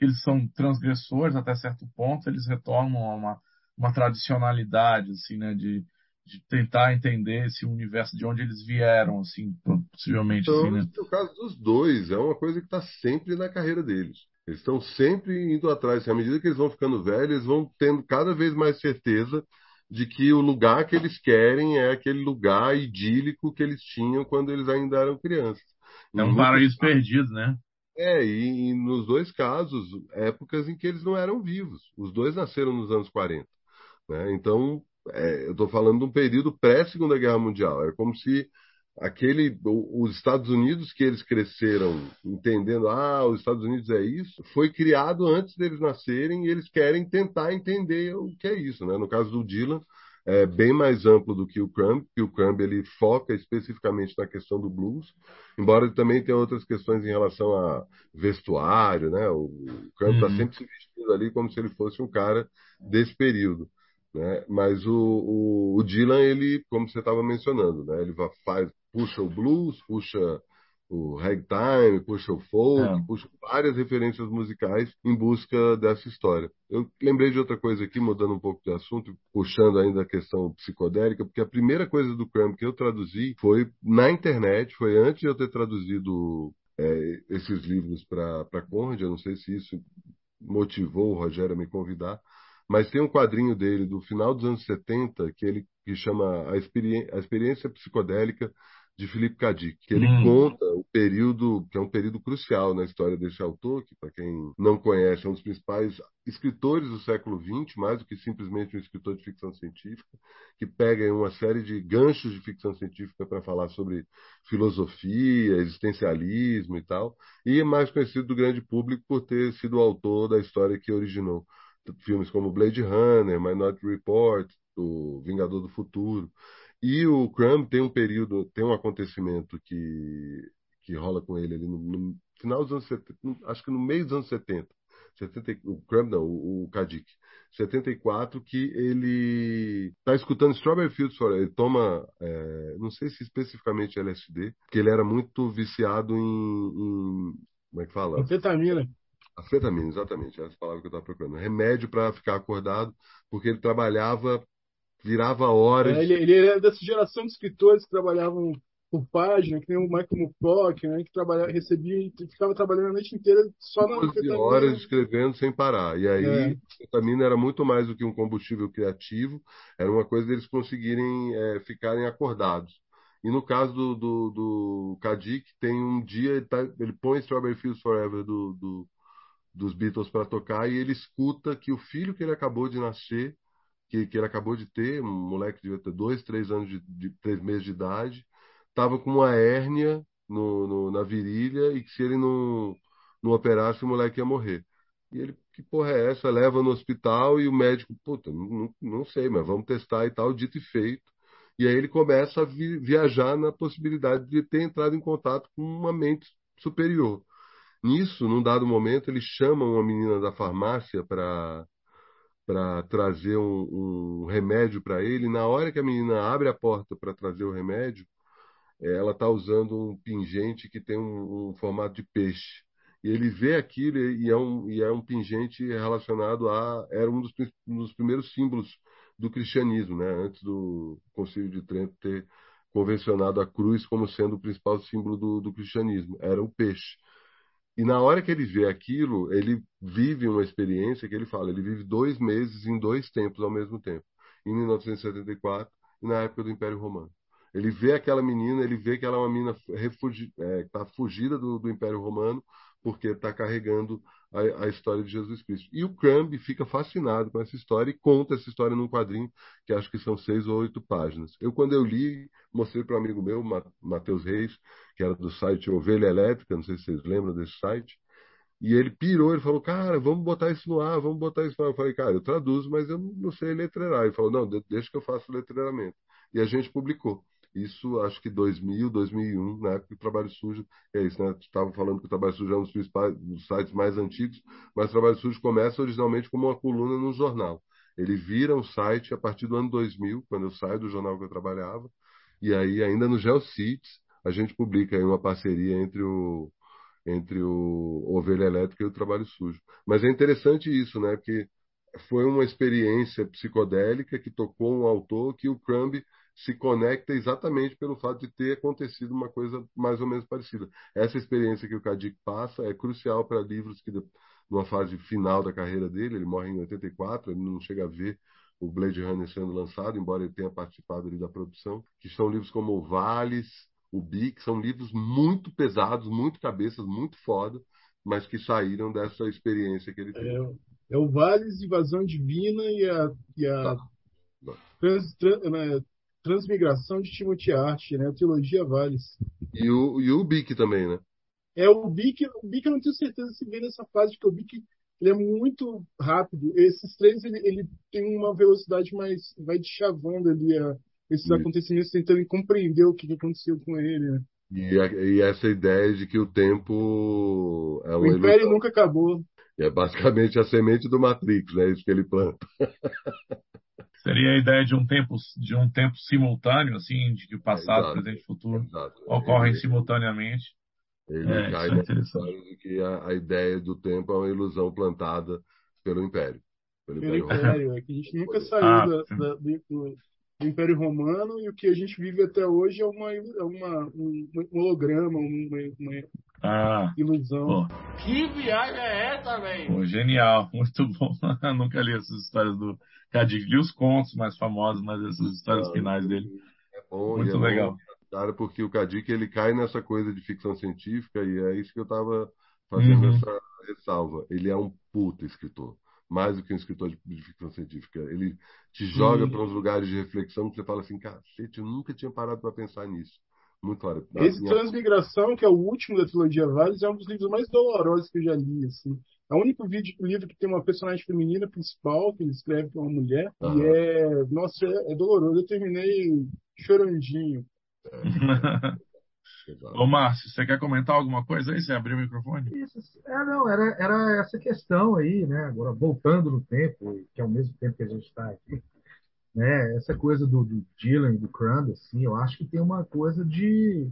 eles são transgressores até certo ponto, eles retornam a uma, uma tradicionalidade, assim, né? De, de tentar entender esse universo de onde eles vieram, assim, possivelmente, Então, assim, né? no caso dos dois, é uma coisa que está sempre na carreira deles. Eles estão sempre indo atrás. À medida que eles vão ficando velhos, eles vão tendo cada vez mais certeza de que o lugar que eles querem é aquele lugar idílico que eles tinham quando eles ainda eram crianças. É um paraíso perdido, né? É, e, e, nos dois casos, épocas em que eles não eram vivos. Os dois nasceram nos anos 40. Né? Então, é, eu estou falando de um período pré-Segunda Guerra Mundial. É como se aquele os Estados Unidos que eles cresceram entendendo ah os Estados Unidos é isso foi criado antes deles nascerem e eles querem tentar entender o que é isso né no caso do Dylan é bem mais amplo do que o Crumb que o Crumb ele foca especificamente na questão do blues embora ele também tenha outras questões em relação a vestuário né o Crumb está Uhum. sempre se vestindo ali como se ele fosse um cara desse período né? Mas o, o, o Dylan, ele, como você estava mencionando, né? Ele vai, faz, puxa o blues, puxa o ragtime, puxa o folk, É. puxa várias referências musicais em busca dessa história. Eu lembrei de outra coisa aqui, mudando um pouco de assunto, puxando ainda a questão psicodélica, porque a primeira coisa do Cramp que eu traduzi foi na internet, foi antes de eu ter traduzido é, esses livros para Conrad, eu não sei se isso motivou o Rogério a me convidar, mas tem um quadrinho dele do final dos anos 70 que ele que chama A, Experi a Experiência Psicodélica de Philippe Cadic, que ele Hum. conta o período, que é um período crucial na história desse autor, que para quem não conhece, é um dos principais escritores do século XX, mais do que simplesmente um escritor de ficção científica, que pega uma série de ganchos de ficção científica para falar sobre filosofia, existencialismo e tal, e é mais conhecido do grande público por ter sido o autor da história que originou filmes como Blade Runner, Minority Report, o Vingador do Futuro. E o Crumb tem um período, tem um acontecimento que, que rola com ele ali no, no final dos anos 70, acho que no meio dos anos 70. 70 o Crumb não, o, o Kadik. 74, que ele está escutando Strawberry Fields Forever. Ele toma, é, não sei se especificamente LSD, porque ele era muito viciado em, em como é que fala? Anfetamina. Anfetamina, exatamente, essa palavra que eu estava procurando. Remédio para ficar acordado, porque ele trabalhava, virava horas. É, ele, ele era dessa geração de escritores que trabalhavam por página, que nem o Michael Moorcock, né, que trabalha, recebia e ficava trabalhando a noite inteira só na 12 horas escrevendo sem parar. E aí, É. a ketamina era muito mais do que um combustível criativo, era uma coisa deles conseguirem é, ficarem acordados. E no caso do, do, do Kadik, tem um dia, ele, tá- ele põe Strawberry Fields Forever do, do- dos Beatles para tocar e ele escuta que o filho que ele acabou de nascer, que, que ele acabou de ter, um moleque ter dois, três anos de, de três meses de idade, estava com uma hérnia no, no- na virilha e que se ele não, não operasse, o moleque ia morrer. E ele, que porra é essa? Leva no hospital e o médico, puta, não, não, sei, mas vamos testar e tal, dito e feito. E aí ele começa a vi- viajar na possibilidade de ter entrado em contato com uma mente superior. Nisso, num dado momento, ele chama uma menina da farmácia para para trazer um, um remédio para ele. Na hora que a menina abre a porta para trazer o remédio, eh, ela está usando um pingente que tem um, um formato de peixe. E ele vê aquilo e é um, e é um pingente relacionado a. Era um dos, um dos primeiros símbolos do cristianismo, né? Antes do Concílio de Trento ter convencionado a cruz como sendo o principal símbolo do, do cristianismo. Era o peixe. E na hora que ele vê aquilo, ele vive uma experiência que ele fala, ele vive dois meses em dois tempos ao mesmo tempo, em 1974 e na época do Império Romano. Ele vê aquela menina, ele vê que ela é uma menina refugi, é, tá fugida do, do Império Romano porque está carregando a, a história de Jesus Cristo. E o Crumb fica fascinado com essa história e conta essa história num quadrinho que acho que são seis ou oito páginas. Eu, quando eu li, mostrei para um amigo meu, Ma- Matheus Reis, que era do site Ovelha Elétrica, não sei se vocês lembram desse site, e ele pirou, ele falou, cara, vamos botar isso no ar, vamos botar isso no ar. Eu falei, cara, eu traduzo, mas eu não sei letrerar. Ele falou, não, de- deixa que eu faço o letreiramento. E a gente publicou. Isso, acho que 2000, 2001, na época do Trabalho Sujo, é isso, né? Estava falando que o Trabalho Sujo é um dos principais dos sites mais antigos, mas o Trabalho Sujo começa originalmente como uma coluna num jornal. Ele vira um site a partir do ano 2000, quando eu saio do jornal que eu trabalhava, e aí, ainda no GeoCities, a gente publica aí uma parceria entre o, entre o Ovelha Elétrica e o Trabalho Sujo. Mas é interessante isso, né? Porque foi uma experiência psicodélica que tocou um autor que o Crumb se conecta exatamente pelo fato de ter acontecido uma coisa mais ou menos parecida. Essa experiência que o Kadik passa é crucial para livros que, numa fase final da carreira dele, ele morre em 84, ele não chega a ver o Blade Runner sendo lançado, embora ele tenha participado ali da produção, que são livros como o Vales, o Bi, que são livros muito pesados, muito cabeças, muito foda, mas que saíram dessa experiência que ele teve. É, é o Vales, Invasão Divina e a, e a Tá. trans- tran- né, Transmigração de Timothy Hart, né? A trilogia Vales. E o, e o Bic também, né? É o Bic, o Bic eu não tenho certeza se vem nessa fase, porque o Bic ele é muito rápido. Esses três ele, ele tem uma velocidade mais. vai chavando ali a, esses Isso. acontecimentos, tentando compreender o que aconteceu com ele. Né? E, a- e essa ideia de que o tempo é O Império ilusão. nunca acabou. É basicamente a semente do Matrix, né? Isso que ele planta. Seria a ideia de um tempo, de um tempo simultâneo, assim, de que o passado, Exato. presente e futuro Exato. ocorrem Ele, simultaneamente. ele É, cai isso é de que a, a ideia do tempo é uma ilusão plantada pelo Império. Pelo Pelo Império é que a gente nunca saiu Ah, da- da- do, do- Império Romano e o que a gente vive até hoje é uma, é uma, um, um holograma, uma, uma Ah, ilusão. pô, Que viagem é essa, velho? genial, muito bom. Nunca li essas histórias do Kadik. Li os contos mais famosos, mas essas histórias Ah, finais dele, É bom, muito é bom, legal. cara, porque o Kadik ele cai nessa coisa de ficção científica e é isso que eu estava fazendo Uhum. essa ressalva. Ele é um puta escritor, mais do que um escritor de, de ficção científica. Ele te joga para uns lugares de reflexão que você fala assim, cacete, eu nunca tinha parado para pensar nisso. Muito hora. Esse Transmigração, que é o último da trilogia Vales, é um dos livros mais dolorosos que eu já li. Assim. É o único vídeo, livro que tem uma personagem feminina principal, que ele escreve com uma mulher, e é. Nossa, é, é doloroso. Eu terminei chorandinho. Ô, Márcio, você quer comentar alguma coisa aí? Você abriu o microfone? Isso, é, não, era, era essa questão aí, né? Agora, voltando no tempo, que é o mesmo tempo que a gente está aqui, né? Essa coisa do, do Dylan e do Crumb, assim, eu acho que tem uma coisa de,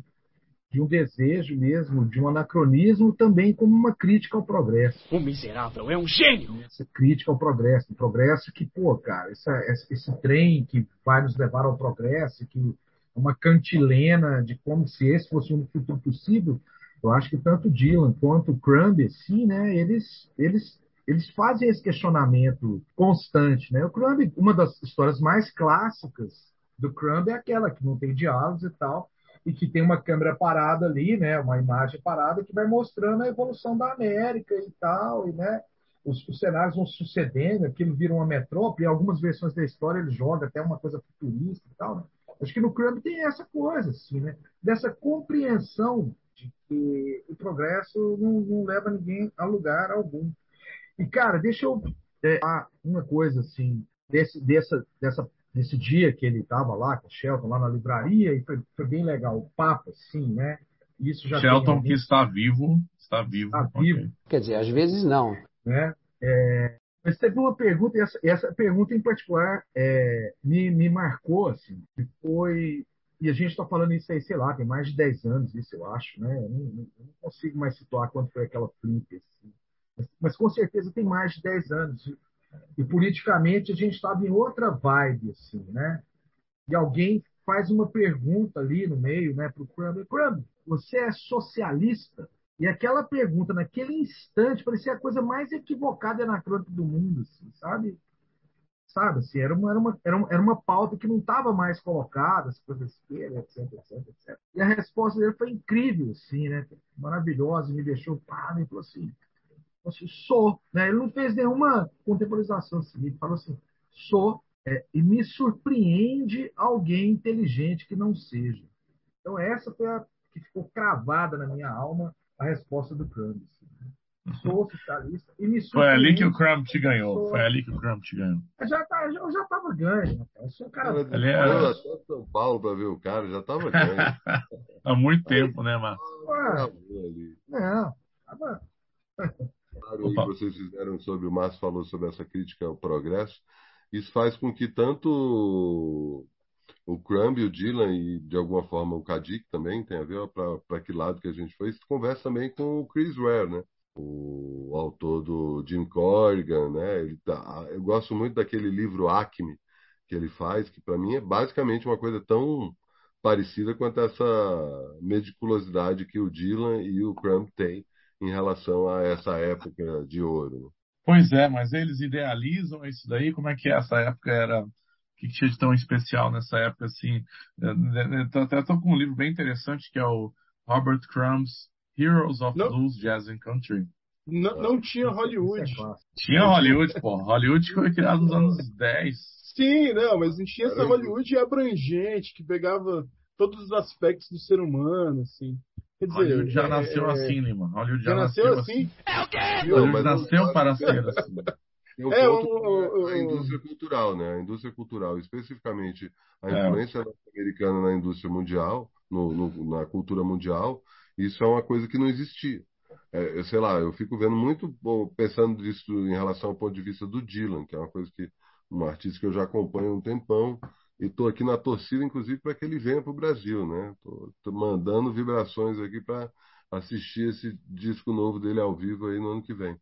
de um desejo mesmo, de um anacronismo também como uma crítica ao progresso. O miserável é um gênio! Essa crítica ao progresso, o progresso que, pô, cara, essa, esse trem que vai nos levar ao progresso, que uma cantilena de como se esse fosse um futuro possível, eu acho que tanto Dylan quanto o Crumb, assim, né, eles, eles, eles fazem esse questionamento constante, né? O Crumb, uma das histórias mais clássicas do Crumb é aquela que não tem diálogos e tal, e que tem uma câmera parada ali, né, uma imagem parada que vai mostrando a evolução da América e tal, e né, os, os cenários vão sucedendo, aquilo vira uma metrópole, em algumas versões da história ele joga até uma coisa futurista e tal. Né? Acho que no Crumb tem essa coisa, assim, né, dessa compreensão de que o progresso não, não leva ninguém a lugar algum. E, cara, deixa eu é, uma coisa assim, desse, dessa, dessa nesse dia que ele estava lá com o Shelton, lá na livraria, e foi, foi bem legal. O papo, assim, né? Isso já Shelton que está vivo, está vivo. Está vivo. Okay. Quer dizer, às vezes não. Né? É, mas teve uma pergunta, e essa, essa pergunta em particular é, me, me marcou, assim, que foi e a gente está falando isso aí, sei lá, tem mais de 10 anos isso, eu acho, né? Eu não, não, consigo mais situar quando foi aquela flip, assim. mas, mas, com certeza tem mais de 10 anos. E politicamente a gente estava em outra vibe, assim, né? E alguém faz uma pergunta ali no meio, né, para o Crumb. Crumb, você é socialista? E aquela pergunta, naquele instante, parecia a coisa mais equivocada na crônica do mundo, assim, sabe? Sabe, assim, era uma, era uma, era uma, era uma pauta que não estava mais colocada, as coisas esquerda, etc, etc, etc. E a resposta dele foi incrível, assim, né? Maravilhosa, me deixou, pá, e falou assim, assim, sou. Né? Ele não fez nenhuma contemporização assim, ele falou assim, sou, é, e me surpreende alguém inteligente que não seja. Então essa foi a que ficou cravada na minha alma a resposta do Crumb. Assim, né? Sou socialista e me Foi ali que o Crumb te ganhou. Sou... Foi ali que o Crumb te ganhou. Eu já, tá, eu já tava ganho, rapaz. Eu sou um cara. Ele era... até São Paulo para ver o cara, já tava ganho. Há muito tempo, né, Marcos? Não, tava comentário que vocês fizeram sobre o Márcio falou sobre essa crítica ao progresso, isso faz com que tanto o Crumb o Dylan e de alguma forma o Kadik também tem a ver para que lado que a gente foi, conversa também com o Chris Ware, né? O, autor do Jim Corrigan, né? Ele tá, eu gosto muito daquele livro Acme que ele faz, que para mim é basicamente uma coisa tão parecida quanto essa meticulosidade que o Dylan e o Crumb têm em relação a essa época de ouro. Pois é, mas eles idealizam isso daí? Como é que essa época era? O que tinha de tão especial nessa época assim? Até estou com um livro bem interessante que é o Robert Crumb's Heroes of não, Blues, Jazz and Country. Não, não tinha Hollywood. Tinha Hollywood, pô. Hollywood foi criado nos anos 10. Sim, não, mas não tinha essa Hollywood abrangente que pegava todos os aspectos do ser humano, assim. Quer dizer, Hollywood já é, nasceu é, assim, Lima. Hollywood já, já nasceu, nasceu assim? assim. É o quê? Hollywood nasceu para ser assim. Tem um é, ponto o, o, a indústria cultural, né? A indústria cultural, especificamente a é. influência norte-americana na indústria mundial, no, no, na cultura mundial, isso é uma coisa que não existia. É, eu sei lá, eu fico vendo muito, pensando nisso em relação ao ponto de vista do Dylan, que é uma coisa que um artista que eu já acompanho há um tempão, e estou aqui na torcida, inclusive, para que ele venha para o Brasil, né? Estou mandando vibrações aqui para assistir esse disco novo dele ao vivo aí no ano que vem.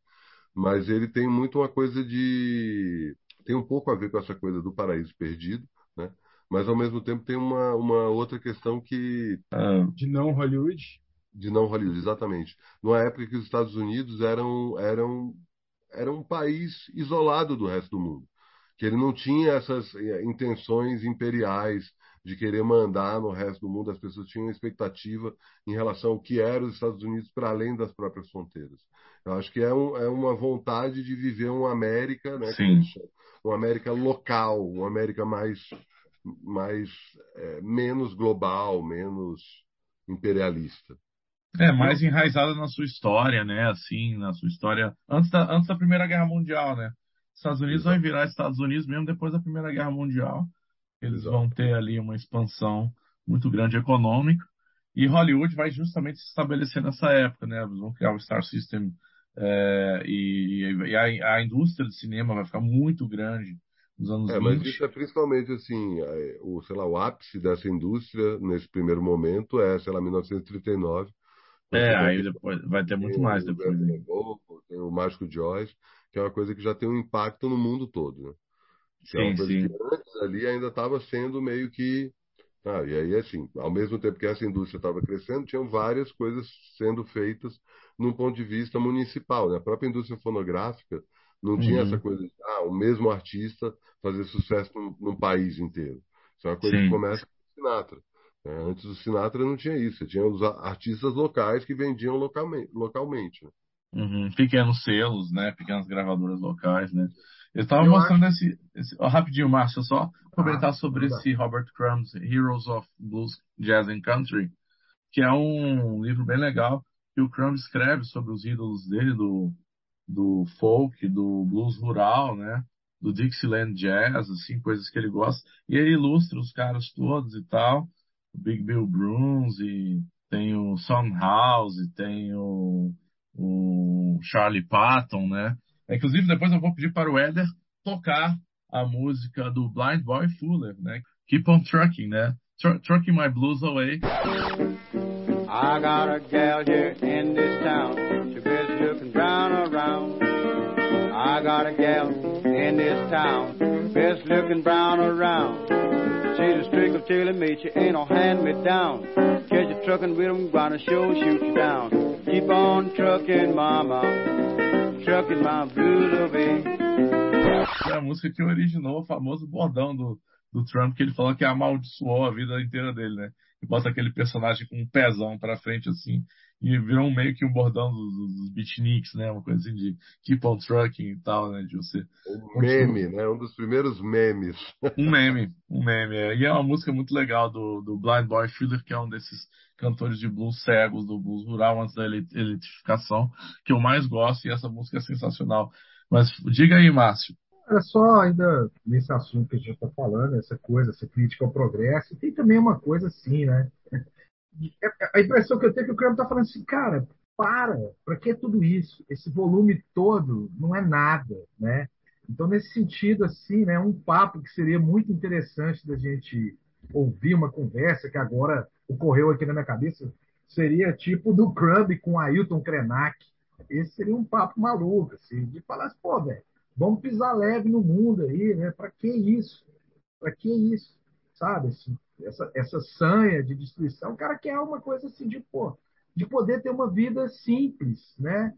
Mas ele tem muito uma coisa de. tem um pouco a ver com essa coisa do paraíso perdido, né? Mas ao mesmo tempo tem uma, uma outra questão que. Ah, de não Hollywood? De não Hollywood, exatamente. Numa época que os Estados Unidos eram, eram, eram um país isolado do resto do mundo que ele não tinha essas eh, intenções imperiais de querer mandar no resto do mundo. As pessoas tinham expectativa em relação ao que eram os Estados Unidos para além das próprias fronteiras. Eu acho que é, um, é uma vontade de viver uma América, né, Sim. uma América local, uma América mais, mais é, menos global, menos imperialista. É, mais enraizada na sua história, né? Assim, na sua história. Antes da, antes da Primeira Guerra Mundial, né? Estados Unidos vai virar Estados Unidos mesmo depois da Primeira Guerra Mundial. Eles Exato. vão ter ali uma expansão muito grande econômica. E Hollywood vai justamente se estabelecer nessa época, né? Eles vão criar o Star System é, e, e a, a, indústria de cinema vai ficar muito grande nos anos é, 20. Mas isso é principalmente assim, o, sei lá, o ápice dessa indústria nesse primeiro momento é, sei lá, 1939. É, aí depois vai ter muito mais depois. Né? Tem o Mágico Oz que é uma coisa que já tem um impacto no mundo todo. Né? Que sim, é sim. antes ali ainda estava sendo meio que Ah, e aí, assim, ao mesmo tempo que essa indústria estava crescendo, tinham várias coisas sendo feitas num ponto de vista municipal. Né? A própria indústria fonográfica não tinha Uhum. essa coisa de ah, o mesmo artista fazer sucesso num, num país inteiro. Isso é uma coisa Sim. que começa com o Sinatra. né? Antes do Sinatra não tinha isso. Tinha os artistas locais que vendiam localmente. localmente né? Uhum, pequenos selos, né? Pequenas gravadoras locais, né? Eu estava mostrando esse, esse- ó, rapidinho, Márcio, só comentar Ah, sobre manda. esse Robert Crumb's Heroes of Blues, Jazz and Country, que é um livro bem legal que o Crumb escreve sobre os ídolos dele do, do folk, do blues rural, né? Do Dixieland Jazz, assim, coisas que ele gosta. E ele ilustra os caras todos e tal. O Big Bill Bruns e tem o Son House, e tem o, o Charlie Patton, né? Inclusive, depois eu vou pedir para o Éder tocar a música do Blind Boy Fuller, né? Keep on Trucking, né? Tru- Trucking My Blues Away. I got a gal here in this town. She best looking brown around. I got a gal in this town. Best looking brown around. She's a streak of tailor made. She ain't no hand me down. Catch you trucking with 'em, gonna sure shoot you down. Keep on trucking, mama. Trucking my blues away. É a música que originou o famoso bordão do, do Trump, que ele falou que amaldiçoou a vida inteira dele, né? E bota aquele personagem com um pezão pra frente, assim, e virou meio que um bordão dos, dos beatniks, né? Uma coisa assim de keep on trucking e tal, né? De você. Um meme, né? Um dos primeiros memes. Um meme, um meme. É. E é uma música muito legal do, do Blind Boy Fuller, que é um desses cantores de blues cegos, do blues rural antes da ele- eletrificação, que eu mais gosto, e essa música é sensacional. Mas diga aí, Márcio. Era só ainda nesse assunto que a gente está falando, essa coisa, essa crítica ao progresso, tem também uma coisa assim, né? A impressão que eu tenho é que o Crumb está falando assim, cara, para, para que tudo isso? Esse volume todo não é nada, né? Então, nesse sentido, assim, né, um papo que seria muito interessante da gente ouvir uma conversa que agora ocorreu aqui na minha cabeça, seria tipo do Crumb com Ailton Krenak. Esse seria um papo maluco, assim, de falar assim, pô, velho, vamos pisar leve no mundo aí, né? Para que isso? Para que isso? Sabe, assim, essa, essa sanha de destruição, o cara quer uma coisa assim de, pô, de poder ter uma vida simples, né?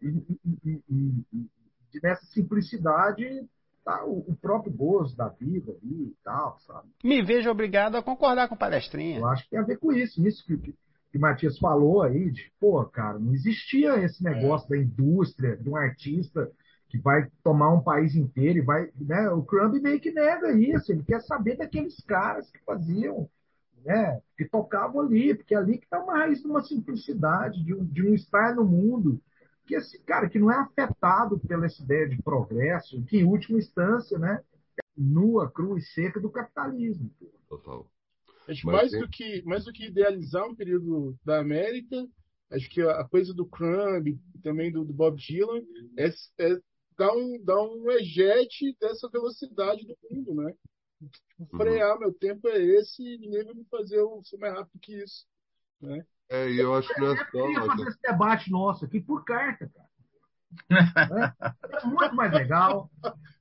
E, e, e, e, e nessa simplicidade tá o, o, próprio gozo da vida ali e tal, sabe? Me vejo obrigado a concordar com palestrinha. Eu acho que tem a ver com isso, isso que, que, que o Matias falou aí, de, pô, cara, não existia esse negócio da indústria, de um artista que vai tomar um país inteiro e vai, né? O Crumb meio que nega isso, ele quer saber daqueles caras que faziam, né? Que tocavam ali, porque é ali que raiz de uma simplicidade, de um, de um estar no mundo que esse cara que não é afetado pela essa ideia de progresso, que em última instância, né, é nua, crua e seca do capitalismo. Total. Acho mais tem... do que mais do que idealizar um período da América, acho que a coisa do Crumb e também do, do, Bob Dylan é, é dar um dar um ejete dessa velocidade do mundo, né? Tipo, frear, uhum. meu tempo é esse, e ninguém vai me fazer eu ser mais rápido que isso, né? É, e eu acho que não é só. Eu queria fazer esse debate nosso aqui por carta, cara. é muito mais legal.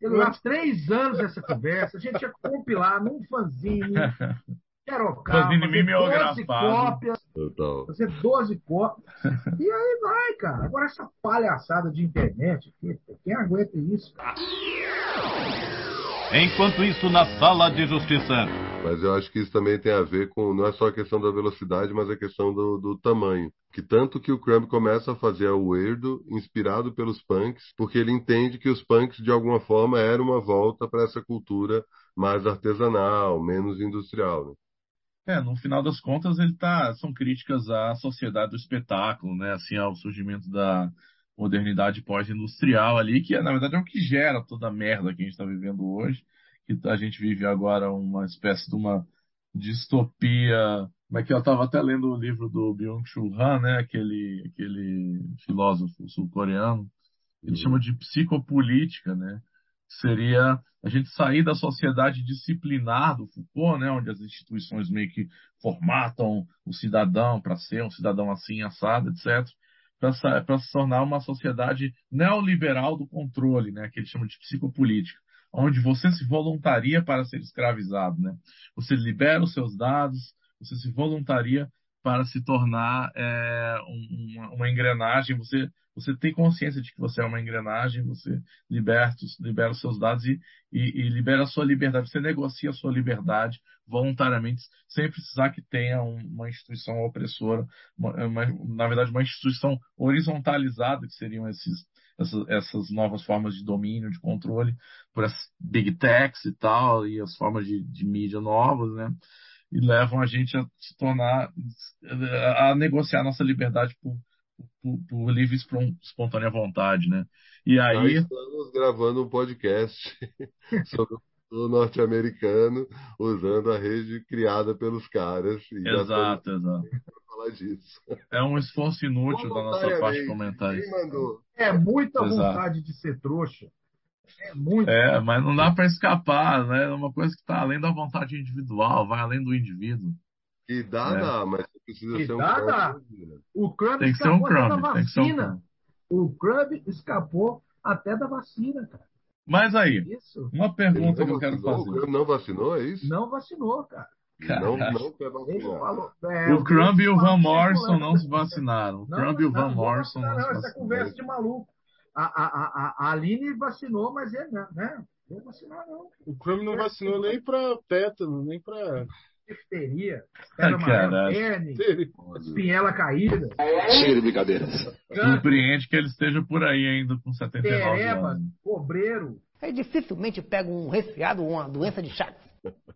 Eu três anos essa conversa, a gente ia compilar num fanzine, querocar, fazer 12 cópias, Total. fazer 12 cópias. E aí vai, cara. Agora essa palhaçada de internet aqui, quem aguenta isso? Enquanto isso, na sala de justiça. Mas eu acho que isso também tem a ver com, não é só a questão da velocidade, mas a questão do, do tamanho. Que tanto que o Crumb começa a fazer o weirdo inspirado pelos punks, porque ele entende que os punks, de alguma forma, eram uma volta para essa cultura mais artesanal, menos industrial. Né? É, no final das contas, ele tá, são críticas à sociedade do espetáculo, né? Assim, ao surgimento da modernidade pós-industrial ali, que na verdade é o que gera toda a merda que a gente está vivendo hoje, que a gente vive agora uma espécie de uma distopia. Como é que eu estava até lendo o livro do Byung-Chul Han, né? Aquele, aquele filósofo sul-coreano. Ele chama de psicopolítica, né? Seria a gente sair da sociedade disciplinar do Foucault, né? Onde as instituições meio que formatam o cidadão para ser um cidadão assim, assado, etc para se tornar uma sociedade neoliberal do controle, né, que ele chama de psicopolítica, onde você se voluntaria para ser escravizado, né? Você libera os seus dados, você se voluntaria para se tornar é, uma, uma, engrenagem. Você, você tem consciência de que você é uma engrenagem, você liberta, libera os seus dados e, e, e libera a sua liberdade. Você negocia a sua liberdade voluntariamente, sem precisar que tenha uma instituição opressora, uma, uma, na verdade, uma instituição horizontalizada, que seriam esses, essas, essas, novas formas de domínio, de controle, por as big techs e tal, e as formas de, de mídia novas, né? E levam a gente a se tornar, a negociar nossa liberdade por, por, por livre e espontânea vontade, né? E aí... Nós estamos gravando um podcast sobre o norte-americano usando a rede criada pelos caras. exato, exato. Falar disso. É um esforço inútil da nossa parte comentar isso. É muita vontade de ser trouxa. É, muito. É, mas não dá para escapar, né? É uma coisa que está além da vontade individual, vai além do indivíduo. E dá, é. dá, mas precisa e ser um dá, dá. O Crumb tem que ser um Crumb, que ser um O Crumb escapou até da vacina, cara. Mas aí, isso. uma pergunta que eu quero fazer. O Crumb não vacinou, é isso? Não vacinou, cara. Não, não quer vacinar. É, o Crumb e o Van Morrison não se vacinaram. O Crumb e o Van Morrison não, não se vacinaram. Essa conversa de maluco a, a, a, Aline vacinou, mas ele não, né? Não vacinou, não. O Chrome não vacinou nem para tétano, nem para difteria, espinhela caída. Cheio de brincadeiras. Surpreende que ele esteja por aí ainda com 79 Pereba, anos. cobreiro. Aí dificilmente pega um resfriado ou uma doença de Chagas.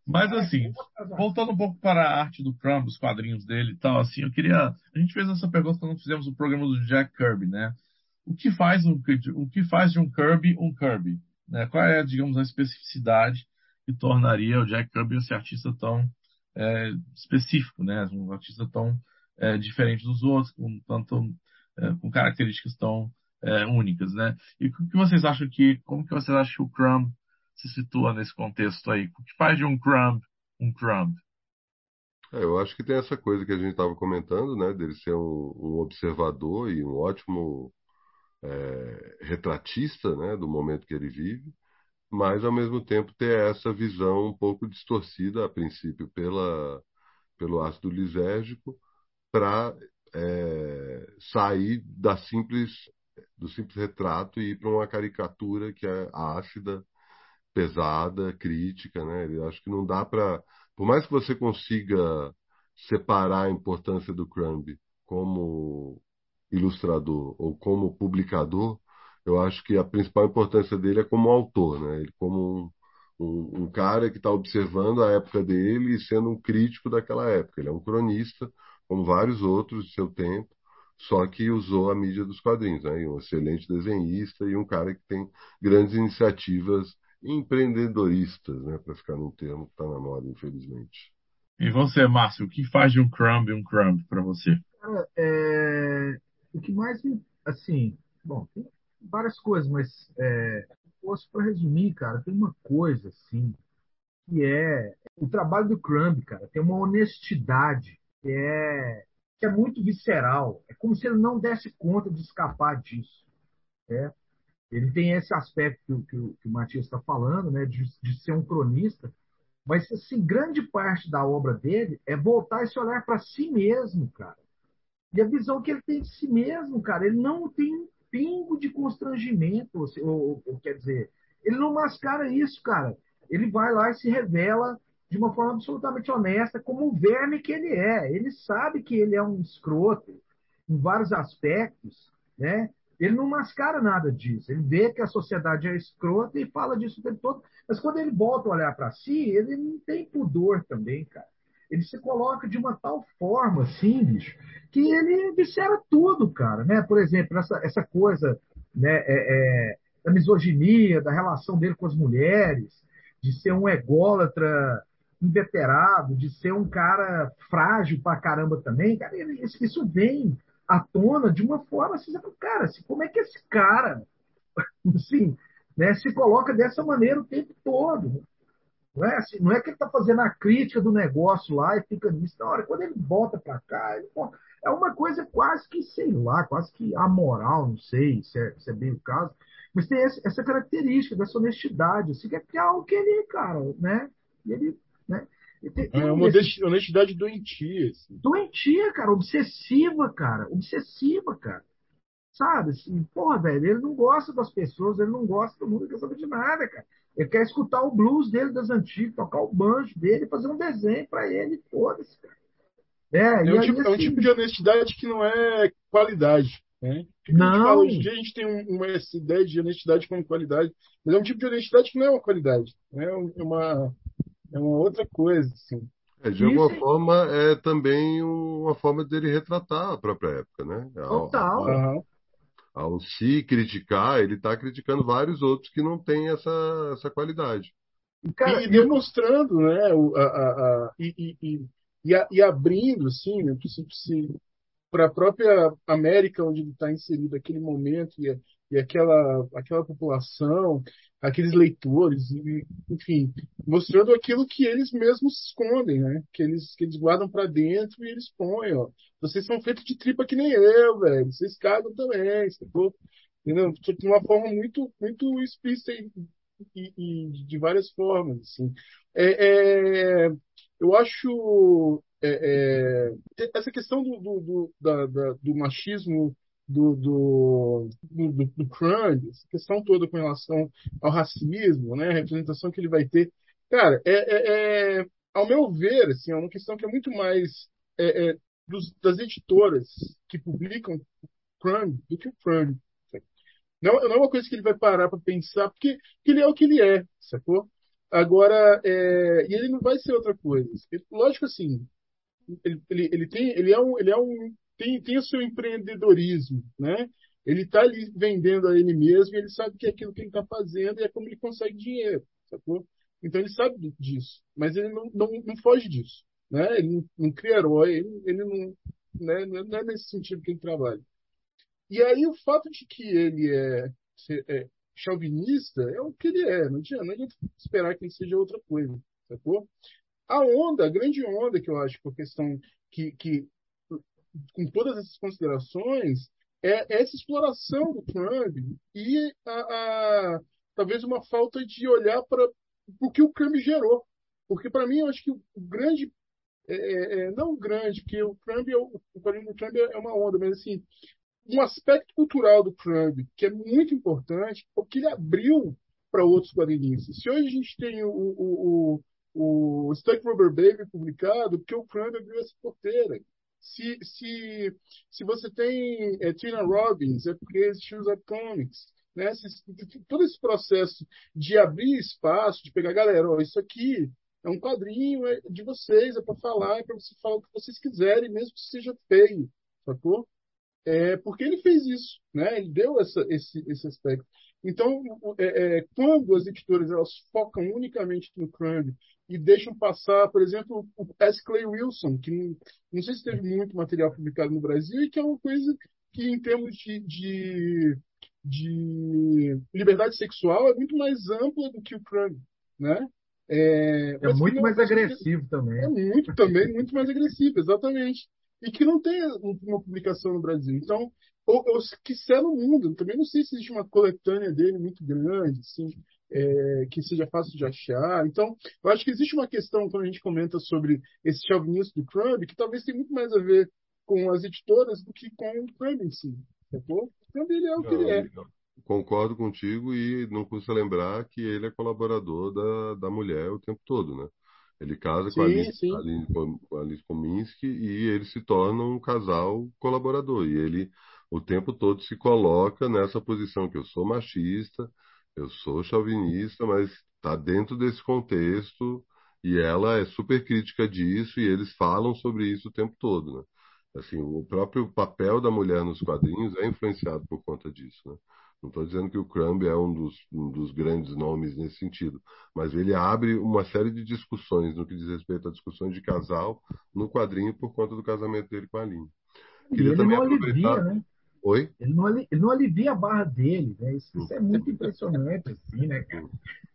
Mas assim, voltando um pouco para a arte do Crumb, os quadrinhos dele e tal, assim, eu queria. A gente fez essa pergunta quando fizemos o programa do Jack Kirby, né? O que faz um, o que faz de um Kirby um Kirby? Né? Qual é, digamos, a especificidade que tornaria o Jack Kirby esse artista tão é, específico, né? Um artista tão é, diferente dos outros, com tanto é, com características tão é, únicas, né? E o que vocês acham que, como que vocês acham que o Crumb se situa nesse contexto aí? O que faz de um Crumb um Crumb? É, eu acho que tem essa coisa que a gente estava comentando, né? Dele ser um, um observador e um ótimo é, retratista né, do momento que ele vive, mas ao mesmo tempo ter essa visão um pouco distorcida a princípio pela, pelo ácido lisérgico para é, sair da simples do simples retrato e ir para uma caricatura que é ácida, pesada, crítica, né? Eu acho que não dá para, por mais que você consiga separar a importância do Crumb como ilustrador ou como publicador, eu acho que a principal importância dele é como autor, né? Ele como um, um, um cara que está observando a época dele e sendo um crítico daquela época. Ele é um cronista, como vários outros de seu tempo, só que usou a mídia dos quadrinhos, né? E um excelente desenhista e um cara que tem grandes iniciativas empreendedoristas, né? Para ficar num termo que está na moda, infelizmente. E você, Márcio, o que faz de um crumb um crumb para você? É o que mais me. Assim, bom, tem várias coisas, mas é, posso para resumir, cara, tem uma coisa, assim, que é o trabalho do Crumb, cara, tem uma honestidade que é, que é muito visceral. É como se ele não desse conta de escapar disso. Né? Ele tem esse aspecto que, que, que o Matias está falando, né, de, de ser um cronista, mas assim, grande parte da obra dele é voltar e se olhar para si mesmo, cara. E a visão que ele tem de si mesmo, cara, ele não tem um pingo de constrangimento, ou, ou, ou, quer dizer, ele não mascara isso, cara. Ele vai lá e se revela de uma forma absolutamente honesta, como o verme que ele é. Ele sabe que ele é um escroto em vários aspectos, né? Ele não mascara nada disso. Ele vê que a sociedade é escrota e fala disso o tempo todo. Mas quando ele volta a olhar para si, ele não tem pudor também, cara ele se coloca de uma tal forma, assim, bicho, que ele dissera tudo, cara, né? Por exemplo, essa, essa coisa né, é, é, da misoginia, da relação dele com as mulheres, de ser um ególatra inveterado, de ser um cara frágil pra caramba também, cara, isso, vem à tona de uma forma assim, cara, assim, como é que esse cara, assim, né, se coloca dessa maneira o tempo todo? Não é, assim, não é que ele está fazendo a crítica do negócio lá e fica nisso. Na hora, quando ele volta para cá, ele, pô, é uma coisa quase que, sei lá, quase que amoral, não sei se é, se é bem o caso, Mas tem essa, característica dessa honestidade, assim, que é, que é algo que ele, cara, né? Ele, né? Tem- tem É um uma honesti- honestidade doentia. Assim. doentia, cara, obsessiva, cara, obsessiva, cara. Sabe? Assim, porra, velho, ele não gosta das pessoas, ele não gosta do mundo, ele quer saber de nada, cara. Ele quer escutar o blues dele das antigas, tocar o banjo dele, fazer um desenho pra ele, foda-se, cara. É, É e um, aí, tipo, é um assim, tipo de honestidade que não é qualidade. Né? A Não. fala, hoje em dia a gente tem um- uma, essa ideia de honestidade como qualidade, mas é um tipo de honestidade que não é uma qualidade. né? É é uma, é uma outra coisa. Assim. É, de Isso alguma é- forma, é também uma forma dele retratar a própria época, né? Total. Aham. Ao se criticar, ele está criticando vários outros que não têm essa, essa qualidade. cara, e demonstrando, né, o- a, a, a- e, e, e, e, a- e abrindo, assim, né, para a própria América onde ele está inserido, aquele momento e, a- e aquela, aquela população, aqueles leitores, enfim, mostrando aquilo que eles mesmos escondem, né, que eles, que eles guardam para dentro e eles põem, ó. Vocês são feitos de tripa que nem eu, velho. Vocês cagam também? Entendeu? De uma forma muito, muito explícita e, e- e de várias formas, assim. É, é, eu acho é, é, essa questão do, do, do, da- da- do machismo do, do, do, do, essa questão toda com relação ao racismo, né, a representação que ele vai ter, cara, é, é- é, ao meu ver, assim, é uma questão que é muito mais é, é, dos- das editoras que publicam crime do que o crime. Não, não é uma coisa que ele vai parar para pensar, porque ele é o que ele é, sacou? Agora, é, e ele não vai ser outra coisa. Ele- lógico assim, ele, ele, ele tem, ele é um, ele é um, tem, tem o seu empreendedorismo, né? Ele está ali vendendo a ele mesmo, ele sabe que é aquilo que ele está fazendo e é como ele consegue dinheiro, sacou? Então ele sabe di- disso, mas ele não, não, não foge disso, né? Ele não, não cria herói, ele, ele não, né? não é nesse sentido que ele trabalha. E aí o fato de que ele é, é chauvinista é o que ele é, não adianta, não adianta esperar que ele seja outra coisa, sacou? A onda, a grande onda que eu acho a questão que, que com todas essas considerações, é essa exploração do Trump e a, a- talvez uma falta de olhar para o que o Trump gerou. Porque, para mim, eu acho que o grande. é, é, é, não o grande, porque o Trump, é, o, do Trump é uma onda, mas assim, um aspecto cultural do Trump que é muito importante é o que ele abriu para outros quadrinistas. Se hoje a gente tem o, o, o, o Stuck Rubber Baby publicado, porque o Trump abriu essa porteira. Se, se, se você tem é, Tina Robbins, é porque existiu os Comics. Né? Todo esse processo de abrir espaço, de pegar, galera, ó, isso aqui é um quadrinho é de vocês, é para falar, é para você falar o que vocês quiserem, mesmo que seja feio, sacou? É porque ele fez isso, né? Ele deu essa, esse, esse aspecto. Então, é, é, quando as editoras elas focam unicamente no crime e deixam passar, por exemplo, o S. Clay Wilson, que não, não sei se teve muito material publicado no Brasil e que é uma coisa que, em termos de, de, de liberdade sexual, é muito mais ampla do que o crime, né? É, É muito não- mais agressivo também. é muito também, muito mais agressivo, exatamente. E que não tem uma publicação no Brasil. Então, ou, ou que se é no mundo. Também não sei se existe uma coletânea dele muito grande, assim, é, que seja fácil de achar. Então, eu acho que existe uma questão, quando a gente comenta sobre esse chauvinismo do Crumb, que talvez tenha muito mais a ver com as editoras do que com o Crumb em si. O ele é o que ele é. Concordo contigo e não custa lembrar que ele é colaborador da, da mulher o tempo todo, né? Ele casa com a Sim, Alice, sim. Alice, com a Alice Kominsky e eles se tornam um casal colaborador. E ele o tempo todo se coloca nessa posição que eu sou machista, eu sou chauvinista, mas está dentro desse contexto e ela é super crítica disso e eles falam sobre isso o tempo todo, né? Assim, o próprio papel da mulher nos quadrinhos é influenciado por conta disso, né? Não estou dizendo que o Crumb é um dos, um dos grandes nomes nesse sentido, mas ele abre uma série de discussões no que diz respeito a discussões de casal no quadrinho por conta do casamento dele com a Aline. Queria ele também não aproveitar. alivia, né? Oi? Ele não, ele não alivia a barra dele, né? Isso, isso é muito impressionante, assim, né, cara?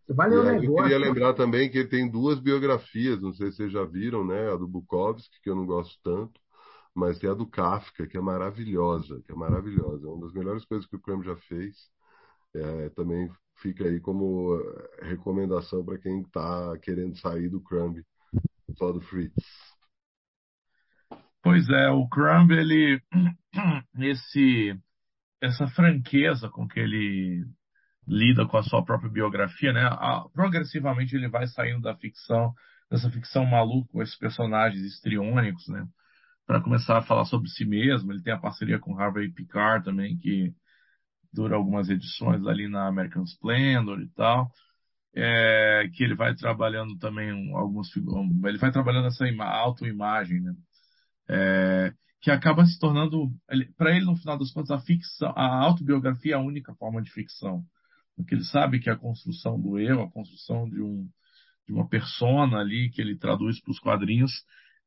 Você vai ler o aí eu negócio. queria lembrar também que ele tem duas biografias, não sei se vocês já viram, né? A do Bukowski, que eu não gosto tanto, mas tem a do Kafka, que é maravilhosa, que é maravilhosa. É uma das melhores coisas que o Crumb já fez. É, também fica aí como recomendação para quem está querendo sair do Crumb, só do Fritz. Pois é, o Crumb, ele esse essa franqueza com que ele lida com a sua própria biografia, né? Progressivamente ele vai saindo da ficção, dessa ficção maluca com esses personagens histriônicos, né? Para começar a falar sobre si mesmo. Ele tem a parceria com Harvey Picard também, que dura algumas edições ali na American Splendor e tal. É, que ele vai trabalhando também alguns ele vai trabalhando essa autoimagem, né? É, que acaba se tornando para ele no final das contas a ficção, a autobiografia é a única forma de ficção, porque ele sabe que a construção do eu, a construção de um de uma persona ali que ele traduz para os quadrinhos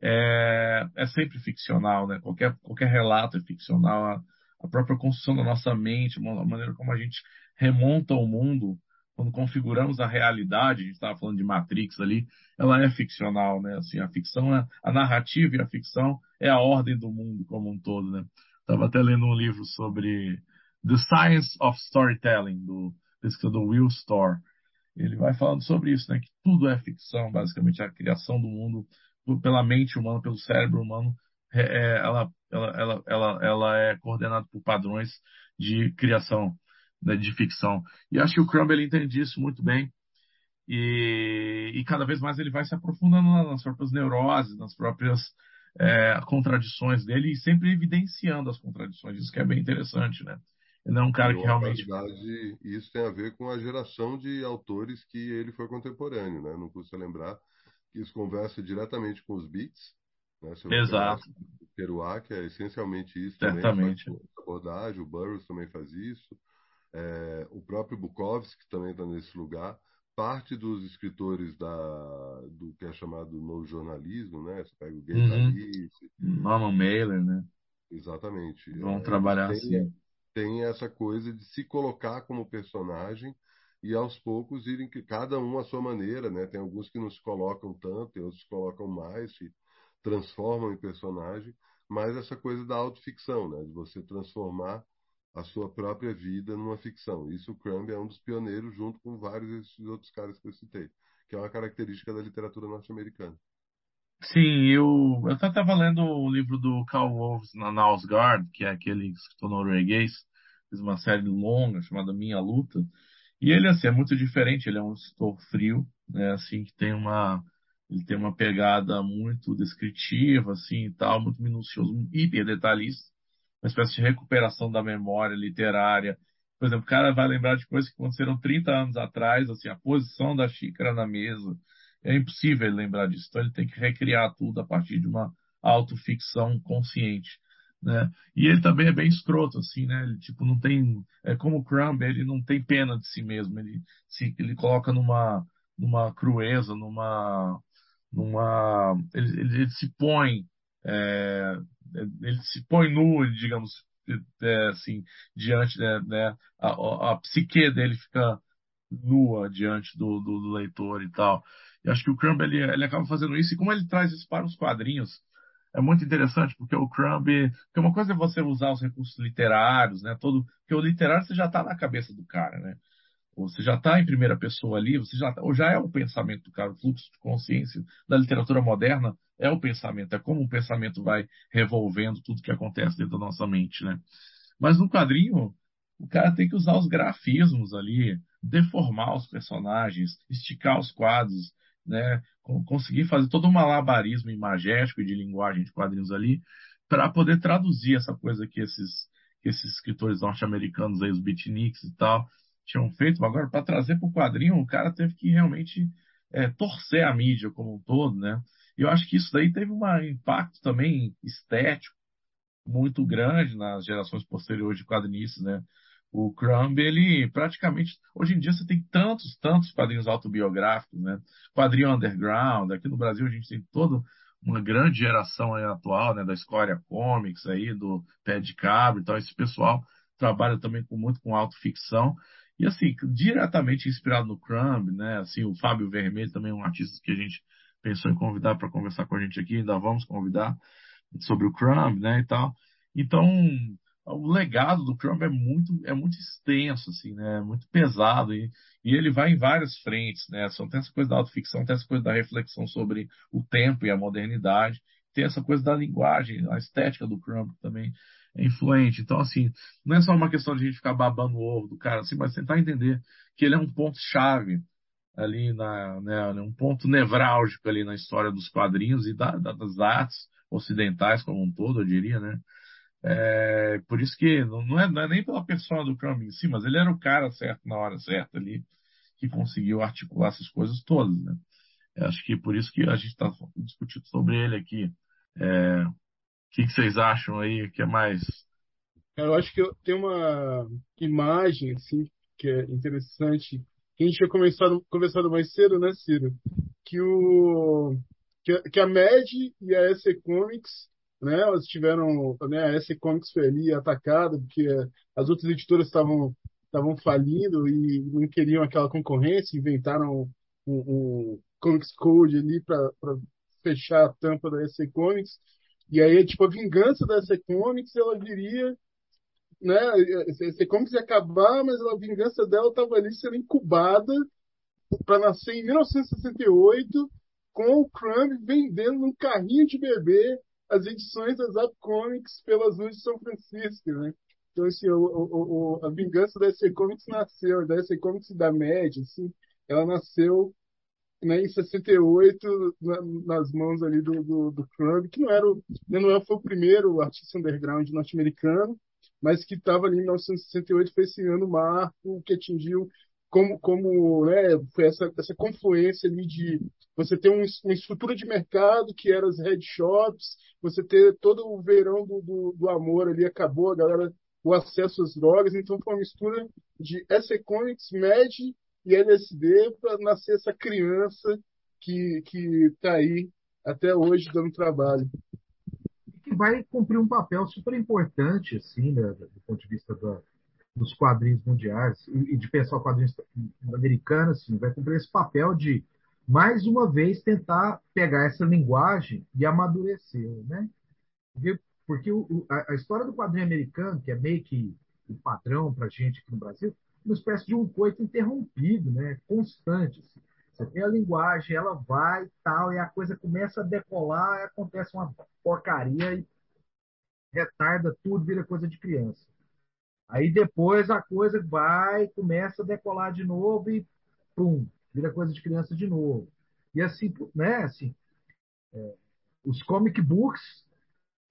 é, é sempre ficcional, né? Qualquer qualquer relato é ficcional. A, a própria construção da nossa mente, a maneira como a gente remonta o mundo quando configuramos a realidade, a gente estava falando de Matrix ali, ela é ficcional, né? Assim, a ficção, é, a narrativa e a ficção é a ordem do mundo como um todo, né? Estava até lendo um livro sobre The Science of Storytelling, do pesquisador Will Storr. Ele vai falando sobre isso, né? Que tudo é ficção, basicamente, a criação do mundo pela mente humana, pelo cérebro humano, é, é ela, ela, ela, ela, ela é coordenada por padrões de criação né, de ficção. E acho que o Crumb ele entende isso muito bem. E, e cada vez mais ele vai se aprofundando nas próprias neuroses, nas próprias é, contradições dele e sempre evidenciando as contradições. Isso que é bem interessante, né? Ele é um cara que realmente. Verdade, isso tem a ver com a geração de autores que ele foi contemporâneo, né? Não custa lembrar que isso conversa diretamente com os beats. Né? Exato. O Kerouac é essencialmente isso Certamente. também. abordagem, o Burroughs também faz isso é, o próprio Bukowski também está nesse lugar. Parte dos escritores da, do que é chamado novo jornalismo, né? Você pega o Gay uhum. Norman Mailer, né? Exatamente. Vão é, trabalhar tem, assim. Tem essa coisa de se colocar como personagem e aos poucos irem cada um à sua maneira, né? Tem alguns que não se colocam tanto, outros que colocam mais, se transformam em personagem, mas essa coisa da autoficção, né? De você transformar a sua própria vida numa ficção. Isso o Crumb é um dos pioneiros, junto com vários desses outros caras que eu citei, que é uma característica da literatura norte-americana. Sim, eu, eu estava lendo o livro do Carl Wolves na Nausgard, que é aquele escritor norueguês, fez uma série longa chamada Minha Luta, e ele assim, é muito diferente, ele é um escritor frio, né, assim, que tem uma ele tem uma pegada muito descritiva, assim, e tal, muito minucioso, hiper detalhista, uma espécie de recuperação da memória literária. Por exemplo, o cara vai lembrar de coisas que aconteceram 30 anos atrás, assim, a posição da xícara na mesa. É impossível ele lembrar disso. Então ele tem que recriar tudo a partir de uma autoficção consciente. Né? E ele também é bem escroto, assim, né? Ele, tipo, não tem... É como o Crumb, ele não tem pena de si mesmo. Ele se ele coloca numa, numa crueza, numa... numa ele, ele, ele se põe é, ele se põe nu, digamos é, assim, diante, né, né a, a, psique dele fica nua diante do, do, do, leitor e tal. E acho que o Crumb, ele, ele acaba fazendo isso, e como ele traz isso para os quadrinhos, é muito interessante, porque o Crumb, porque uma coisa é você usar os recursos literários, né, todo, porque o literário você já está na cabeça do cara, né, você já está em primeira pessoa ali, você já, tá, ou já é o pensamento do cara, o fluxo de consciência da literatura moderna é o pensamento, é como o pensamento vai revolvendo tudo que acontece dentro da nossa mente, né? Mas no quadrinho, o cara tem que usar os grafismos ali, deformar os personagens, esticar os quadros, né? Conseguir fazer todo um malabarismo imagético e de linguagem de quadrinhos ali, para poder traduzir essa coisa que esses, que esses escritores norte-americanos aí, os beatniks e tal, tinham feito. Agora, para trazer para o quadrinho, o cara teve que realmente é, torcer a mídia como um todo, né? E eu acho que isso daí teve um impacto também estético muito grande nas gerações posteriores de quadrinistas, né? O Crumb, ele praticamente. Hoje em dia você tem tantos, tantos quadrinhos autobiográficos, né? Quadrinho underground. Aqui no Brasil a gente tem toda uma grande geração atual, né? Da Escória Comics aí, do Pé de Cabra e tal. Esse pessoal trabalha também com, muito com autoficção. E assim, diretamente inspirado no Crumb, né? Assim, o Fábio Vermelho também é um artista que a gente pensou em convidar para conversar com a gente aqui, ainda vamos convidar sobre o Crumb, né, e tal. Então, o legado do Crumb é muito, é muito extenso, assim, né? É muito pesado e, e ele vai em várias frentes, né? Só tem essa coisa da autoficção, tem essa coisa da reflexão sobre o tempo e a modernidade, tem essa coisa da linguagem, a estética do Crumb também é influente. Então, assim, não é só uma questão de a gente ficar babando o ovo do cara, assim, mas tentar entender que ele é um ponto-chave ali na, né, um ponto nevrálgico ali na história dos quadrinhos e da, das artes ocidentais como um todo, eu diria, né? É, por isso que não é, não é, nem pela persona do Crumb em si, mas ele era o cara certo na hora certa ali, que conseguiu articular essas coisas todas, né? Eu acho que por isso que a gente está discutindo sobre ele aqui. É, o que, que, vocês acham aí que é mais? Eu acho que tem uma imagem assim que é interessante que a gente tinha conversado, conversado mais cedo, né, Ciro? Que o que, que a Mad e a SC Comics né? Elas tiveram, né? A SC Comics foi ali atacada porque as outras editoras estavam estavam falindo e não queriam aquela concorrência, inventaram um, Comics Code ali para fechar a tampa da SC Comics. E aí, tipo, a vingança da SC Comics, ela viria, né? SC Comics ia acabar, mas a vingança dela estava ali sendo incubada para nascer em 1968 com o Crumb vendendo um carrinho de bebê as edições da Zap Comics pelas ruas de São Francisco, né? Então, assim, o, o, o, a vingança da SC Comics nasceu, da SC Comics da Média, assim, ela nasceu né, em 68 na, nas mãos ali do, do, do Crumb, que não era o, né, não foi o primeiro artista underground norte-americano, mas que estava ali em 1968, foi esse ano marco que atingiu como, como né, foi essa, essa confluência ali de você ter um, uma estrutura de mercado que era as headshops, você ter todo o verão do, do, do, amor ali, acabou a galera, o acesso às drogas, então foi uma mistura de SC Comics, MED e LSD para nascer essa criança que está aí até hoje dando trabalho. Que vai cumprir um papel super importante, assim, né, do ponto de vista da, dos quadrinhos mundiais e, de pensar o quadrinho americano, assim, vai cumprir esse papel de mais uma vez tentar pegar essa linguagem e amadurecer, né? Porque, a, história do quadrinho americano, que é meio que o padrão para gente aqui no Brasil, é uma espécie de um coito interrompido, né? Constante. Assim. Você tem a linguagem, ela vai tal, e a coisa começa a decolar, acontece uma porcaria e retarda tudo, vira coisa de criança. Aí depois a coisa vai, começa a decolar de novo e pum, vira coisa de criança de novo. E assim, né, assim, é, os comic books,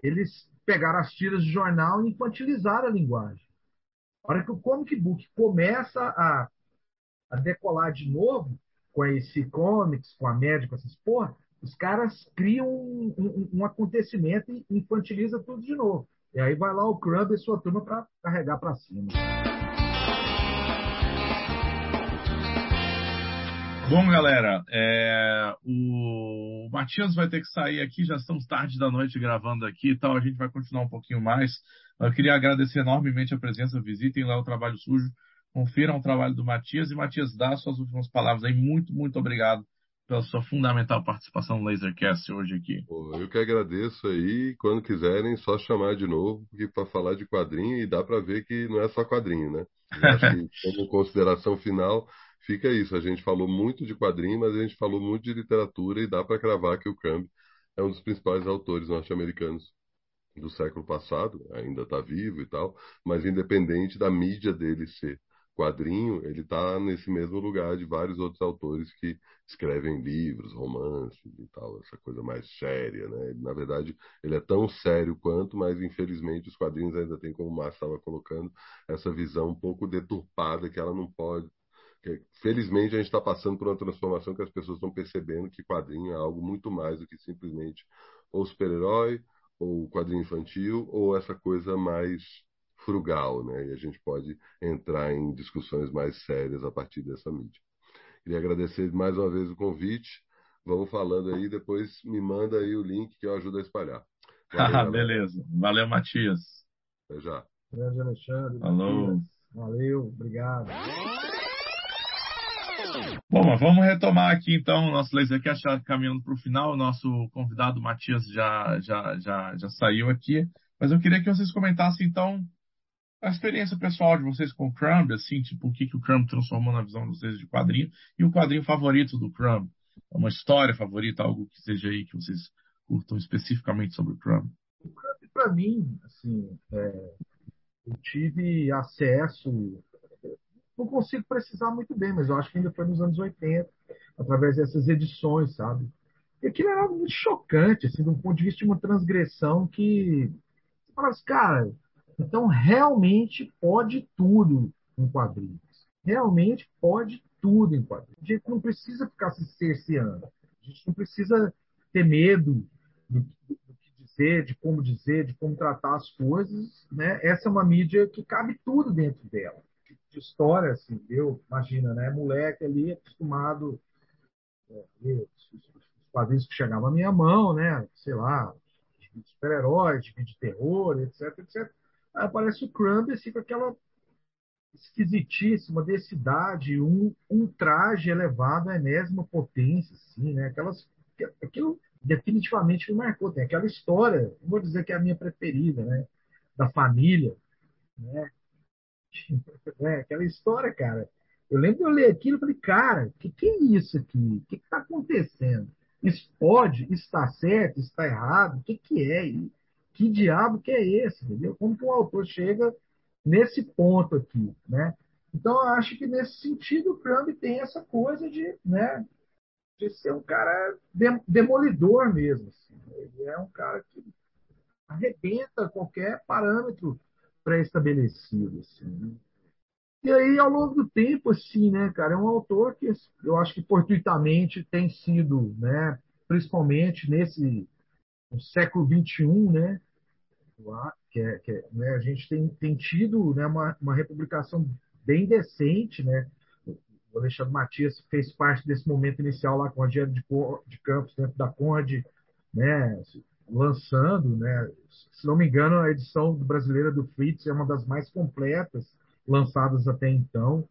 eles pegaram as tiras de jornal e infantilizaram a linguagem. A hora que o comic book começa a, a decolar de novo, com esse comics, com a média, com essas porra, os caras criam um, um, um acontecimento e infantiliza tudo de novo. E aí vai lá o Crumb e sua turma para carregar para cima. Bom, galera, é, o Matias vai ter que sair aqui, já estamos tarde da noite gravando aqui e tal, a gente vai continuar um pouquinho mais. Eu queria agradecer enormemente a presença, visitem lá o Trabalho Sujo, confiram o trabalho do Matias e Matias, dá suas últimas palavras aí. Muito, muito obrigado pela sua fundamental participação no Lasercast hoje aqui. eu que agradeço aí, quando quiserem, só chamar de novo, porque para falar de quadrinho, e dá para ver que não é só quadrinho, né? Eu acho que, como consideração final, fica isso. A gente falou muito de quadrinho, mas a gente falou muito de literatura e dá para cravar que o Crumb é um dos principais autores norte-americanos do século passado, ainda está vivo e tal, mas independente da mídia dele ser quadrinho, ele está nesse mesmo lugar de vários outros autores que escrevem livros, romances e tal, essa coisa mais séria, né? na verdade, ele é tão sério quanto, mas infelizmente os quadrinhos ainda têm, como o Márcio estava colocando, essa visão um pouco deturpada que ela não pode felizmente a gente está passando por uma transformação que as pessoas estão percebendo que quadrinho é algo muito mais do que simplesmente ou super-herói, ou quadrinho infantil, ou essa coisa mais frugal, né? E a gente pode entrar em discussões mais sérias a partir dessa mídia. Queria agradecer mais uma vez o convite. Vamos falando aí, depois me manda aí o link que eu ajudo a espalhar. Valeu, Beleza. Valeu, Matias. Até já. Grande Alexandre. Falou. Valeu, obrigado. Bom, mas vamos retomar aqui então o nosso Lasercast já caminhando para o final. O nosso convidado Matias já, já, já, já saiu aqui. Mas eu queria que vocês comentassem então a experiência pessoal de vocês com o Crumb, assim, tipo, o que, que o Crumb transformou na visão de vocês de quadrinho, e o quadrinho favorito do Crumb. Uma história favorita, algo que seja aí que vocês curtam especificamente sobre o Crumb. O Crumb, para mim, assim, é, eu tive acesso, não consigo precisar muito bem, mas eu acho que ainda foi nos anos 80, através dessas edições, sabe? E aquilo era muito chocante, assim, um ponto de vista de uma transgressão que você fala assim, cara, então realmente pode tudo em quadrinhos. Realmente pode tudo em quadrinhos. A gente não precisa ficar se cerceando. A gente não precisa ter medo do, do, do que dizer, de como dizer, de como tratar as coisas. Né? Essa é uma mídia que cabe tudo dentro dela. De história, assim, eu imagina, né? Moleque ali acostumado é, quadrinhos que chegavam à minha mão, né? Sei lá, de super-heróis, de terror, etc, etc. Aí aparece o Crumb, assim, com aquela esquisitíssima densidade, um, um traje elevado à enésima potência, assim, né? Aquelas, aquilo definitivamente me marcou. Tem aquela história, vou dizer que é a minha preferida, né? Da família, né? É, aquela história, cara. Eu lembro de eu ler aquilo e falei, cara, o que, que é isso aqui? O que está acontecendo? Isso pode, isso está certo, isso está errado, o que, que é? E que diabo que é esse? Entendeu? Como que o autor chega nesse ponto aqui, né? Então, eu acho que nesse sentido o Crumb tem essa coisa de, né, de ser um cara demolidor mesmo. Assim. Ele é um cara que arrebenta qualquer parâmetro pré-estabelecido. Assim, né? E aí, ao longo do tempo, assim, né, cara, é um autor que eu acho que fortuitamente tem sido, né, principalmente nesse no século XXI, né, que é, que é, né, a gente tem, tem tido né, uma, uma republicação bem decente, né, o Alexandre Matias fez parte desse momento inicial lá com a Rogério de, de Campos dentro da Conde, né, lançando, né, se não me engano, a edição brasileira do Fritz é uma das mais completas lançadas até então.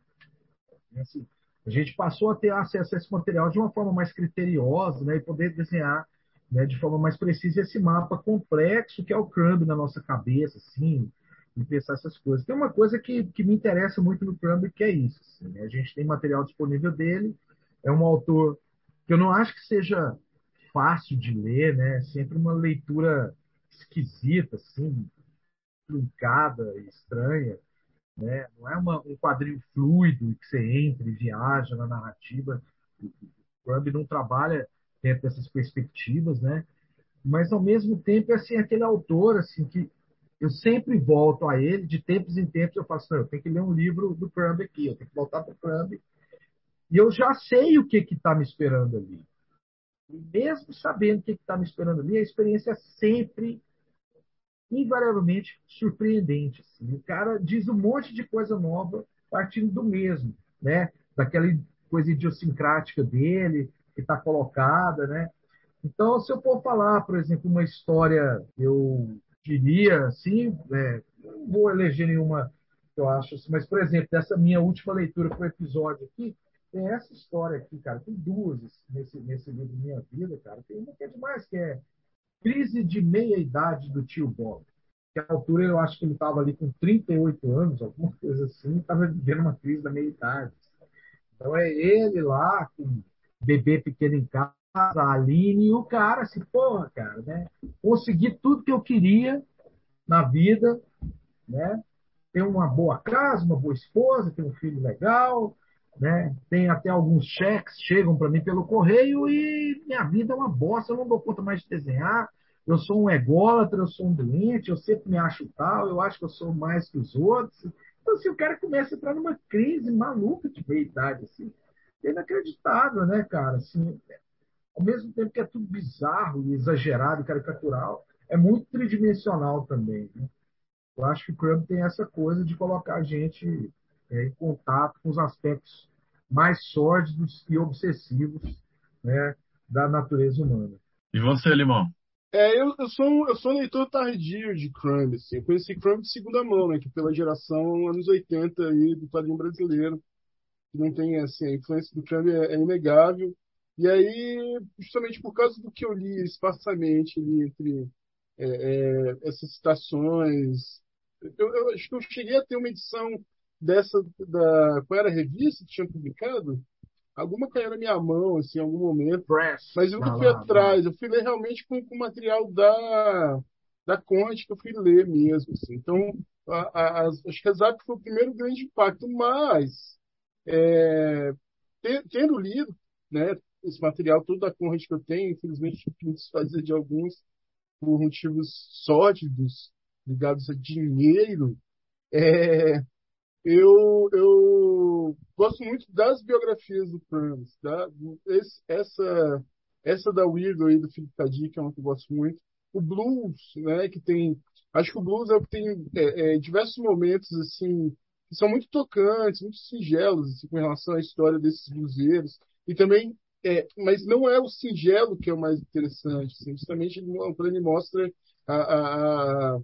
Assim, a gente passou a ter acesso a esse material de uma forma mais criteriosa né, e poder desenhar né, de forma mais precisa esse mapa complexo que é o Crumb na nossa cabeça, assim, e pensar essas coisas. Tem uma coisa que, que me interessa muito no Crumb que é isso. Assim, né? A gente tem material disponível dele, é um autor que eu não acho que seja fácil de ler, né? Sempre uma leitura esquisita, assim, truncada, estranha. Né? Não é uma, um quadrinho fluido que você entra e viaja na narrativa. O Crumb não trabalha dentro dessas perspectivas, né? Mas ao mesmo tempo é assim aquele autor assim que eu sempre volto a ele de tempos em tempos eu faço, eu tenho que ler um livro do Crumb aqui, eu tenho que voltar para o Crumb e eu já sei o que está me esperando ali. E mesmo sabendo o que está me esperando ali, a experiência é sempre invariavelmente surpreendente. Assim. O cara diz um monte de coisa nova partindo do mesmo, né? Daquela coisa idiosincrática dele, que está colocada, né? Então, se eu for falar, por exemplo, uma história, eu diria, assim, é, não vou eleger nenhuma que eu acho, assim, mas, por exemplo, dessa minha última leitura para o episódio aqui, tem essa história aqui, cara, tem duas nesse, nesse livro Minha Vida, cara. Tem uma que é demais, que é Crise de Meia-Idade do Tio Bob. Que altura eu acho que ele estava ali com 38 anos, alguma coisa assim, estava vivendo uma crise da meia-idade. Então é ele lá, com bebê pequeno em casa, a Aline, e o cara, assim, porra, cara, né? Consegui tudo que eu queria na vida, né? Ter uma boa casa, uma boa esposa, ter um filho legal, né? Tem até alguns cheques chegam para mim pelo correio e minha vida é uma bosta, eu não dou conta mais de desenhar. Eu sou um ególatra, eu sou um doente, eu sempre me acho tal, eu acho que eu sou mais que os outros. Então, assim, o cara começa a entrar numa crise maluca de meia-idade, assim é inacreditável, né, cara? Assim, ao mesmo tempo que é tudo bizarro e exagerado e caricatural, é muito tridimensional também. Né? Eu acho que o Crumb tem essa coisa de colocar a gente é, em contato com os aspectos mais sórdidos e obsessivos né, da natureza humana. E você, Limão? É, eu, eu, sou um, eu sou um leitor tardio de Crumb, assim. Eu conheci Crumb de segunda mão, né? Que pela geração anos 80 aí do quadrinho brasileiro não tem assim, a influência do Trump é, é, inegável. E aí, justamente por causa do que eu li esparsamente ali entre é, é, essas citações Eu, eu acho que eu cheguei a ter uma edição dessa, da, qual era a revista que tinha publicado? Alguma caiu na minha mão, assim, em algum momento. Press. Mas eu nunca fui lá, atrás. Eu fui ler realmente com o material da, da Conte que eu fui ler mesmo. Assim. Então, a, a, as- acho que a Zap foi o primeiro grande impacto. Mas, é, te- tendo lido né, esse material todo da Conrad que eu tenho, infelizmente tive que desfazer de alguns por motivos sórdidos ligados a dinheiro. É, eu, eu gosto muito das biografias do da, esse- essa, essa da Weirdo aí do Philip K. Dick é uma que eu gosto muito. O blues, né, que tem, acho que o blues é o que tem é, é, diversos momentos assim que são muito tocantes, muito singelos assim, com relação à história desses bluseiros e também é, mas não é o singelo que é o mais interessante, assim, justamente quando ele mostra a, a, a-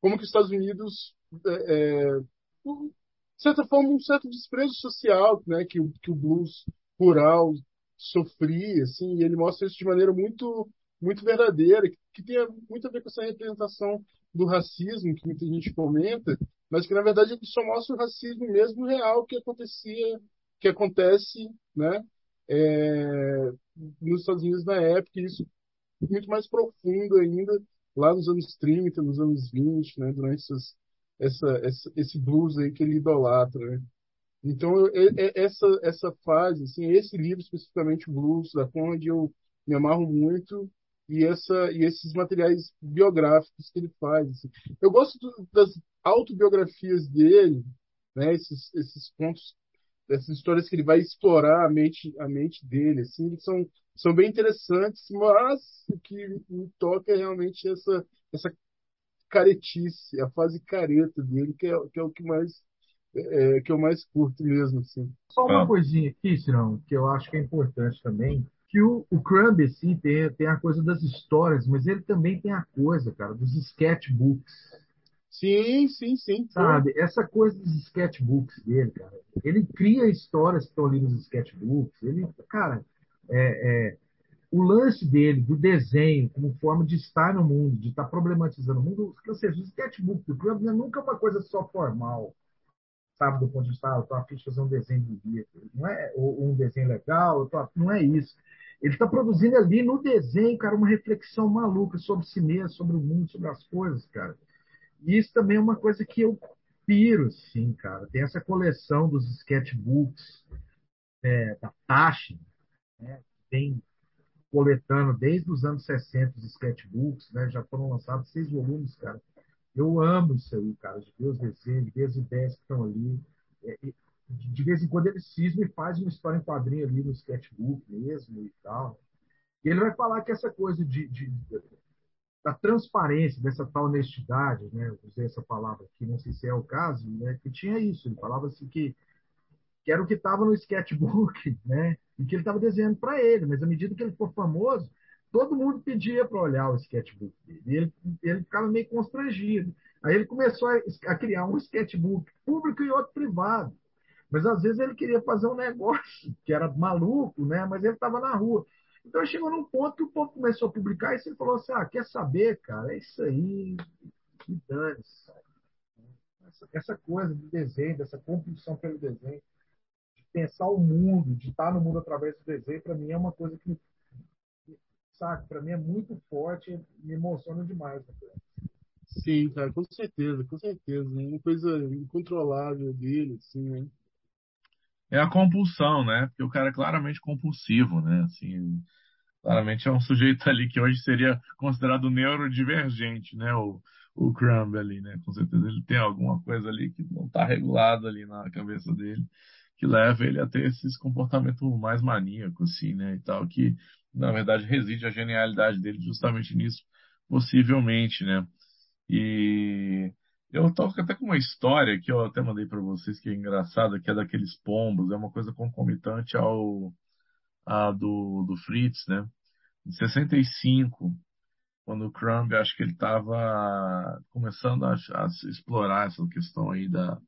como que os Estados Unidos é, é, de certa forma, um certo desprezo social né, que, o- que o blues rural sofria, assim, e ele mostra isso de maneira muito, muito verdadeira, que, que tem muito a ver com essa representação do racismo que muita gente comenta, mas que, na verdade, ele só mostra o racismo mesmo real que acontecia, que acontece, né, é, nos Estados Unidos na época, e isso muito mais profundo ainda lá nos anos 30, nos anos 20, né, durante essas, essa, essa, esse blues aí que ele idolatra, né? Então, é- é- essa, essa fase, assim, esse livro especificamente, Blues, da Conrad, eu me amarro muito, e, essa, e esses materiais biográficos que ele faz. assim. Eu gosto do- das autobiografias dele, né, esses, esses contos, essas histórias que ele vai explorar a mente, a mente dele, assim, que são, são bem interessantes, mas o que me toca é realmente essa, essa caretice, a fase careta dele, que é, que é o que mais é, que eu mais curto mesmo, assim. Só uma Ah. coisinha aqui, Cirão, que eu acho que é importante também, que o, o Crumb, assim, tem, tem a coisa das histórias, mas ele também tem a coisa, cara, dos sketchbooks, Sim, sim, sim. sabe? Essa coisa dos sketchbooks dele, cara. Ele cria histórias que estão ali nos sketchbooks. Ele, cara, é, é, o lance dele, do desenho, como forma de estar no mundo, de estar problematizando o mundo, ou seja, o sketchbook do Crumb não é nunca uma coisa só formal. Sabe, do ponto de vista, ah, eu estou afim de fazer um desenho bonito, não é, ou um desenho legal, tô não é isso. Ele está produzindo ali no desenho, cara, uma reflexão maluca sobre si mesmo, sobre o mundo, sobre as coisas, cara. E isso também é uma coisa que eu piro, sim, cara. Tem essa coleção dos sketchbooks é, da Tashi, né, vem coletando desde os anos 60 os sketchbooks, né, já foram lançados seis volumes, cara. Eu amo isso aí, cara, de ver os desenhos, de ver as ideias que estão ali. É, de de vez em quando ele cisma e faz uma história em quadrinho ali no sketchbook mesmo e tal. E ele vai falar que essa coisa de, de- da transparência, dessa tal honestidade, né? Usei essa palavra aqui, não sei se é o caso, né? Que tinha isso. Ele falava assim que, que era o que estava no sketchbook, né? E que ele estava desenhando para ele. Mas à medida que ele for famoso, todo mundo pedia para olhar o sketchbook dele. E ele, ele ficava meio constrangido. Aí ele começou a, a criar um sketchbook público e outro privado. Mas às vezes ele queria fazer um negócio que era maluco, né? Mas ele estava na rua. Então chegou num ponto que o povo começou a publicar e ele falou assim: ah, quer saber, cara? É isso aí, que dane-se. Essa, essa coisa do desenho, dessa compulsão pelo desenho, de pensar o mundo, de estar no mundo através do desenho, para mim é uma coisa que, sabe, para mim é muito forte e me emociona demais. Né? Sim, cara, com certeza, com certeza. É uma coisa incontrolável dele, assim, né? É a compulsão, né? Porque o cara é claramente compulsivo, né? Assim, claramente é um sujeito ali que hoje seria considerado neurodivergente, né? O, o Crumb ali, né? Com certeza ele tem alguma coisa ali que não está regulado ali na cabeça dele, que leva ele a ter esses comportamentos mais maníacos, assim, né? E tal, que na verdade reside a genialidade dele justamente nisso, possivelmente, né? E eu toco até com uma história que eu até mandei para vocês que é engraçada, que é daqueles pombos, é uma coisa concomitante ao a do, do Fritz, né? Em 65, quando o Crumb, acho que ele estava começando a, a explorar essa questão aí da,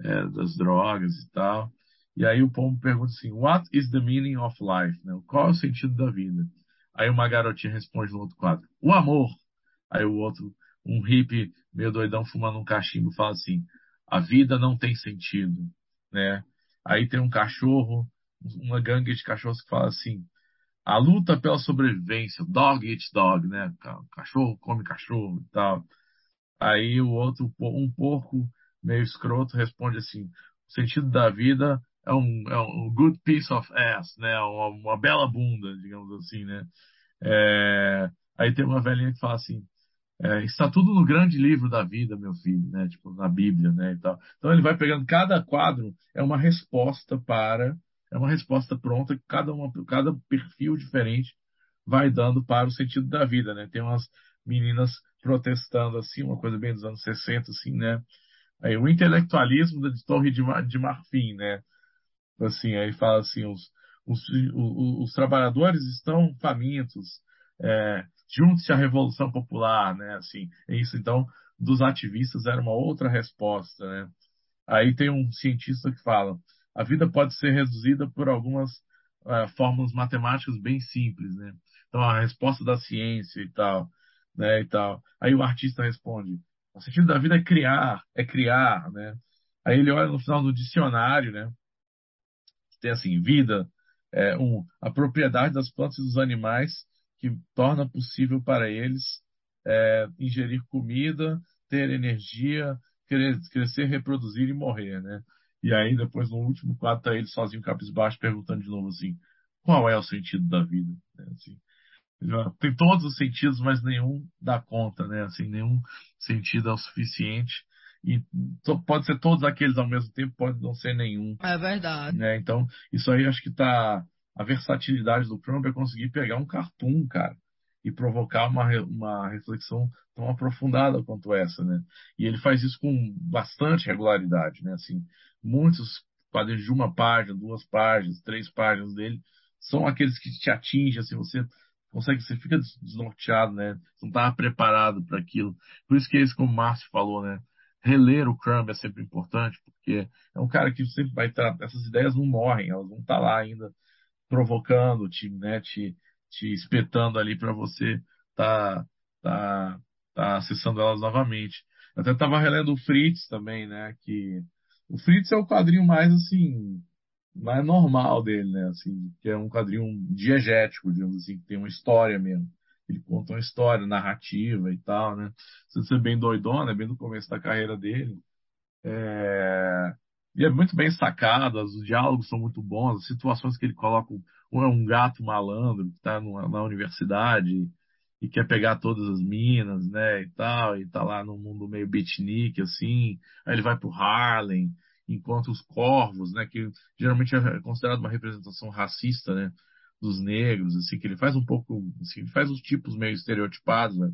é, das drogas e tal. E aí o pombo pergunta assim, What is the meaning of life? Né? Qual é o sentido da vida? Aí uma garotinha responde no outro quadro, o amor. Aí o outro, um hippie meio doidão fumando um cachimbo fala assim: a vida não tem sentido, né? Aí tem um cachorro, uma gangue de cachorros que fala assim: a luta pela sobrevivência, dog eat dog, né? Cachorro come cachorro e tal. Aí o outro, um porco meio escroto, responde assim: o sentido da vida é um, é um good piece of ass, né? Uma, uma bela bunda, digamos assim, né? É, aí tem uma velhinha que fala assim: é, está tudo no grande livro da vida, meu filho, né? Tipo, na Bíblia, né? E tal. Então ele vai pegando cada quadro, é uma resposta para, é uma resposta pronta que cada, uma, cada perfil diferente vai dando para o sentido da vida, né? Tem umas meninas protestando assim, uma coisa bem dos anos 60, assim, né? Aí o intelectualismo de Torre de, de Marfim, né? Assim, aí fala assim, os, os, os, os trabalhadores estão famintos, é, junte-se à Revolução Popular, né? Assim, é isso. Então, dos ativistas era uma outra resposta, né? Aí tem um cientista que fala: a vida pode ser reduzida por algumas uh, fórmulas matemáticas bem simples, né? Então, a resposta da ciência e tal, né? E tal. Aí o artista responde: o sentido da vida é criar, é criar, né? Aí ele olha no final do dicionário, né? Assim, vida, é, um, a propriedade das plantas e dos animais que torna possível para eles é, ingerir comida, ter energia, crescer, reproduzir e morrer, né? E aí, depois, no último quadro, tá ele sozinho, cabisbaixo, perguntando de novo assim, qual é o sentido da vida? Né? Assim, tem todos os sentidos, mas nenhum dá conta, né? Assim, nenhum sentido é o suficiente. E pode ser todos aqueles ao mesmo tempo, pode não ser nenhum. É verdade. Né? Então, isso aí acho que está a versatilidade do Trump é conseguir pegar um cartoon, cara, e provocar uma, uma reflexão tão aprofundada quanto essa, né? E ele faz isso com bastante regularidade, né? Assim, muitos quadrinhos de uma página, duas páginas, três páginas dele são aqueles que te atingem, assim, você consegue, você fica desnorteado, né? Você não estava preparado para aquilo. Por isso que é isso como o Márcio falou, né? Reler o Crumb é sempre importante, porque é um cara que sempre vai estar, essas ideias não morrem, elas vão estar lá ainda provocando, te, né, te, te espetando ali para você tá, tá, tá acessando elas novamente. Eu até estava relendo o Fritz também, né, que o Fritz é o quadrinho mais assim, mais normal dele, né, assim, que é um quadrinho diegético, digamos assim, que tem uma história mesmo. Ele conta uma história narrativa e tal, né? Você é bem doidona, é bem no começo da carreira dele. É... E é muito bem sacado, os diálogos são muito bons, as situações que ele coloca. Um é um gato malandro que está na universidade e quer pegar todas as minas, né, e tal, e tá lá no mundo meio beatnik, assim. Aí ele vai pro Harlem, encontra os corvos, né, que geralmente é considerado uma representação racista, né, dos negros, assim, que ele faz um pouco, assim, ele faz os tipos meio estereotipados, né.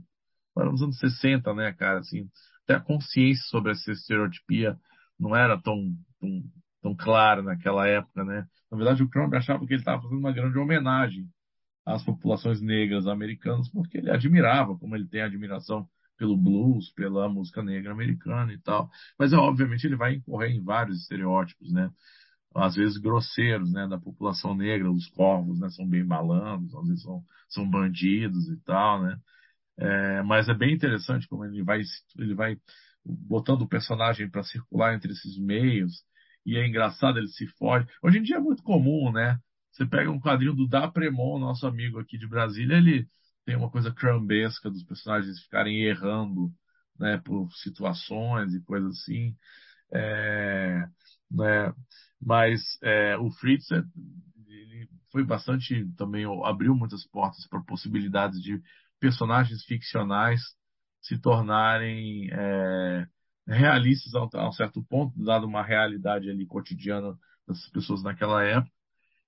Nos anos 60, né, cara, assim, até a consciência sobre essa estereotipia não era tão, tão, tão clara naquela época, né? Na verdade, o Crumb achava que ele estava fazendo uma grande homenagem às populações negras americanas, porque ele admirava, como ele tem admiração pelo blues, pela música negra americana e tal. Mas, obviamente, ele vai incorrer em vários estereótipos, né? Às vezes grosseiro, né? Da população negra, os corvos, né? São bem malandros, às vezes são, são bandidos e tal, né? É, mas é bem interessante como ele vai, ele vai botando o personagem para circular entre esses meios, e é engraçado, ele se foge. Hoje em dia é muito comum, né? Você pega um quadrinho do Dapremon, nosso amigo aqui de Brasília, ele tem uma coisa crambesca dos personagens ficarem errando, né, por situações e coisas assim. É, né, mas é, o Fritz ele foi bastante também abriu muitas portas para possibilidades de personagens ficcionais se tornarem é, realistas a, um certo ponto, dado uma realidade ali cotidiana dessas pessoas naquela época,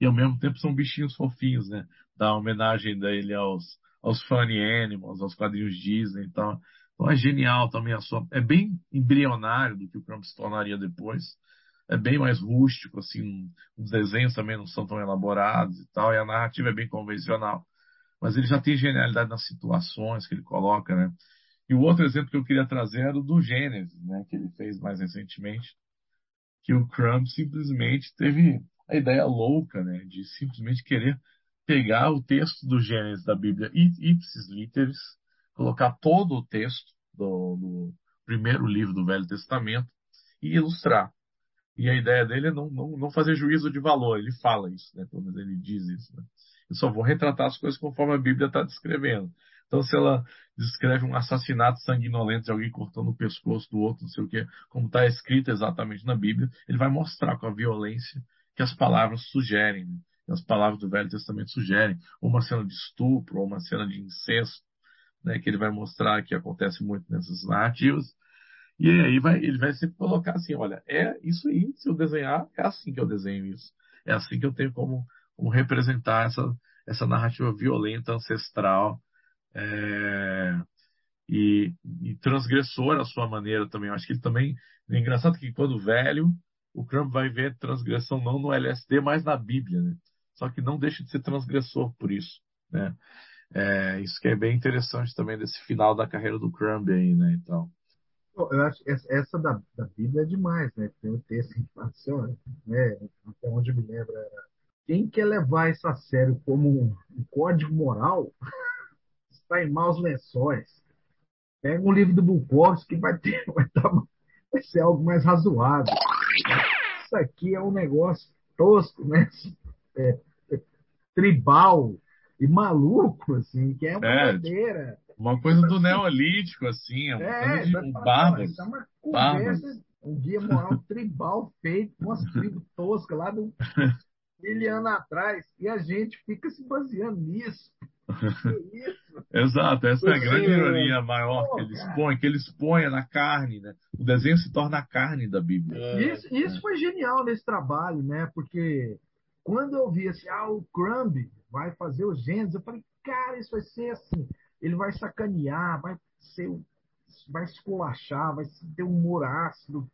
e ao mesmo tempo são bichinhos fofinhos, né? Da homenagem dele aos, aos funny animals, aos quadrinhos Disney e tal. Então é genial também a sua. É bem embrionário do que o Crumb se tornaria depois. É bem mais rústico, assim, os desenhos também não são tão elaborados e tal, e a narrativa é bem convencional. Mas ele já tem genialidade nas situações que ele coloca, né? E o outro exemplo que eu queria trazer era o do Gênesis, né, que ele fez mais recentemente, que o Crumb simplesmente teve a ideia louca, né, de simplesmente querer pegar o texto do Gênesis da Bíblia ipsis literis, colocar todo o texto, do, do primeiro livro do Velho Testamento e ilustrar. E a ideia dele é não, não, não fazer juízo de valor. Ele fala isso, né? Pelo menos ele diz isso. Né? Eu só vou retratar as coisas conforme a Bíblia está descrevendo. Então, se ela descreve um assassinato sanguinolento de alguém cortando o pescoço do outro, não sei o quê, como está escrito exatamente na Bíblia, ele vai mostrar com a violência que as palavras sugerem, né? as palavras do Velho Testamento sugerem, ou uma cena de estupro, ou uma cena de incesto, né, que ele vai mostrar que acontece muito nessas narrativas. E aí vai, ele vai sempre colocar assim, olha, é isso aí, se eu desenhar, é assim que eu desenho isso. É assim que eu tenho como, como representar essa, essa narrativa violenta, ancestral, é, e, e transgressor à sua maneira também. Eu acho que ele também. É engraçado que quando velho, o Crumb vai ver transgressão não no LSD, mas na Bíblia, né? Só que não deixa de ser transgressor por isso, né? É, isso que é bem interessante também desse final da carreira do Crumb aí, né? Então. Eu acho essa da, da Bíblia é demais, né? Tem um texto em assim, né? Até onde me lembra quem quer levar isso a sério como um, um código moral está em maus lençóis. Pega um livro do Bukowski que vai ter, vai, tá, vai ser algo mais razoável. Isso aqui é um negócio tosco, né? É, é, tribal e maluco, assim, que é uma é, bandeira. Uma coisa do neolítico, assim, é uma é, coisa de um. Isso é uma conversa, um guia moral tribal feito com umas tribos toscas lá do mil anos atrás, e a gente fica se baseando nisso. Exato, essa é a grande ironia maior que ele expõe, que ele expõe na carne, né? O desenho se torna a carne da Bíblia. É, isso, isso foi genial nesse trabalho, né? Porque quando eu vi assim, ah, o Crumb vai fazer os Gênesis, eu falei, cara, isso vai ser assim. Ele vai sacanear, vai ser, vai esculachar, vai ter um humor ácido.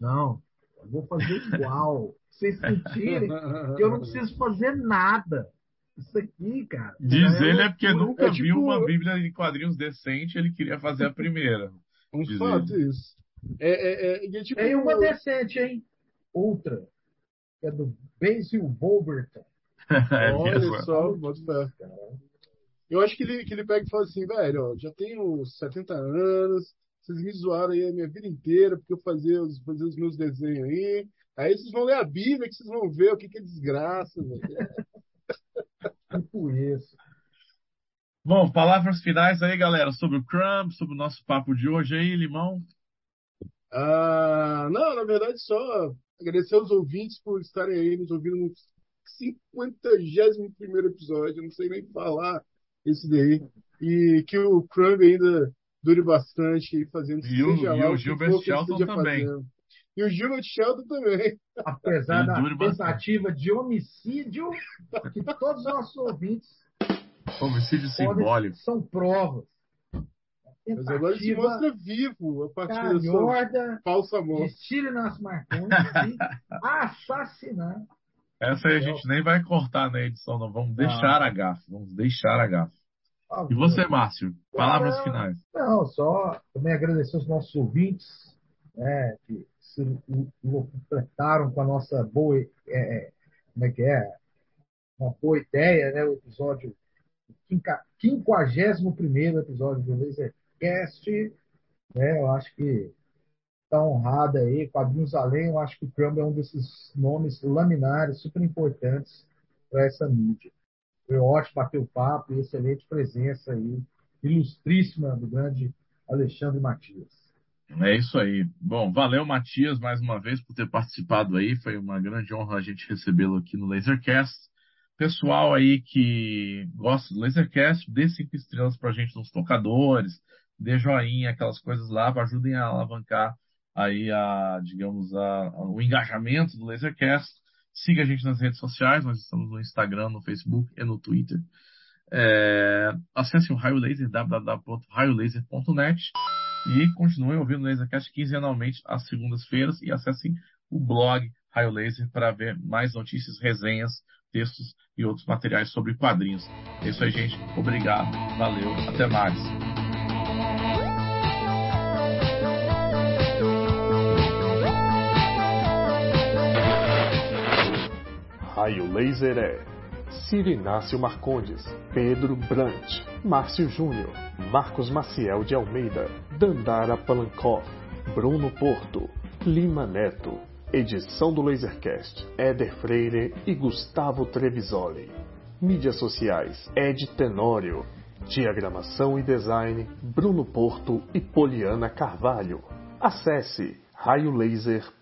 Não, eu vou fazer igual. Vocês sentirem que eu não preciso fazer nada. Isso aqui, cara. Diz é ele é porque nunca é tipo... viu uma Bíblia de quadrinhos decente, ele queria fazer a primeira. Um Diz fato ele. isso. É, é, é, é tipo... Tem uma decente, hein? Outra. É do Basil Wolverton. é Olha só, Eu acho que ele, que ele pega e fala assim, velho, ó, já tenho 70 anos, vocês me zoaram aí a minha vida inteira, porque eu fazia os, fazia os meus desenhos aí. Aí vocês vão ler a Bíblia que vocês vão ver o que, que é desgraça, velho. tipo isso. Bom, palavras finais aí, galera, sobre o Crumb, sobre o nosso papo de hoje aí, Limão. Ah, não, na verdade, só agradecer aos ouvintes por estarem aí nos ouvindo no 51 episódio, não sei nem falar esse daí. E que o Crumb ainda dure bastante fazendo e o, e o Gilbert Shelton também. Fazendo. E o Gilbert Shelton também. Apesar da tentativa bastante. de homicídio que todos os nossos ouvintes. Homicídio simbólico. São provas. Mas agora se mostra vivo a partir dessa falsa morte. Chile nas marcantes e assassinar. Essa aí a gente nem vai cortar na edição, não. Vamos deixar ah. a gafa. Vamos deixar a gafa. Ah, e você, Márcio? Palavras não, finais. Não, só também agradecer aos nossos ouvintes, né, que se completaram com a nossa boa, é, é, como é que é, uma boa ideia, né, o episódio, 51 episódio do Lasercast, né, eu acho que está honrada aí, Quadrinhos Além, eu acho que o Crumb é um desses nomes laminares super importantes para essa mídia. Foi ótimo bater o papo e excelente presença aí, ilustríssima do grande Alexandre Matias. É isso aí. Bom, valeu, Matias, mais uma vez por ter participado aí. Foi uma grande honra a gente recebê-lo aqui no Lasercast. Pessoal aí que gosta do Lasercast, dê cinco estrelas pra gente nos tocadores, dê joinha, aquelas coisas lá, ajudem a alavancar aí a, digamos, a, a, o engajamento do Lasercast. Siga a gente nas redes sociais, nós estamos no Instagram, no Facebook e no Twitter. É, acesse o Raio Laser, www.raiolaser.net. E continuem ouvindo o Lasercast quinzenalmente às segundas-feiras e acessem o blog Raio Laser para ver mais notícias, resenhas, textos e outros materiais sobre quadrinhos. É isso aí, gente. Obrigado. Valeu. Até mais. Raio Laser é Cirinácio Marcondes, Pedro Brant, Márcio Júnior, Marcos Maciel de Almeida, Dandara Palancoff, Bruno Porto, Lima Neto. Edição do Lasercast, Éder Freire e Gustavo Trevisoli. Mídias sociais, Ed Tenório. Diagramação e design, Bruno Porto e Poliana Carvalho. Acesse raiolaser.net.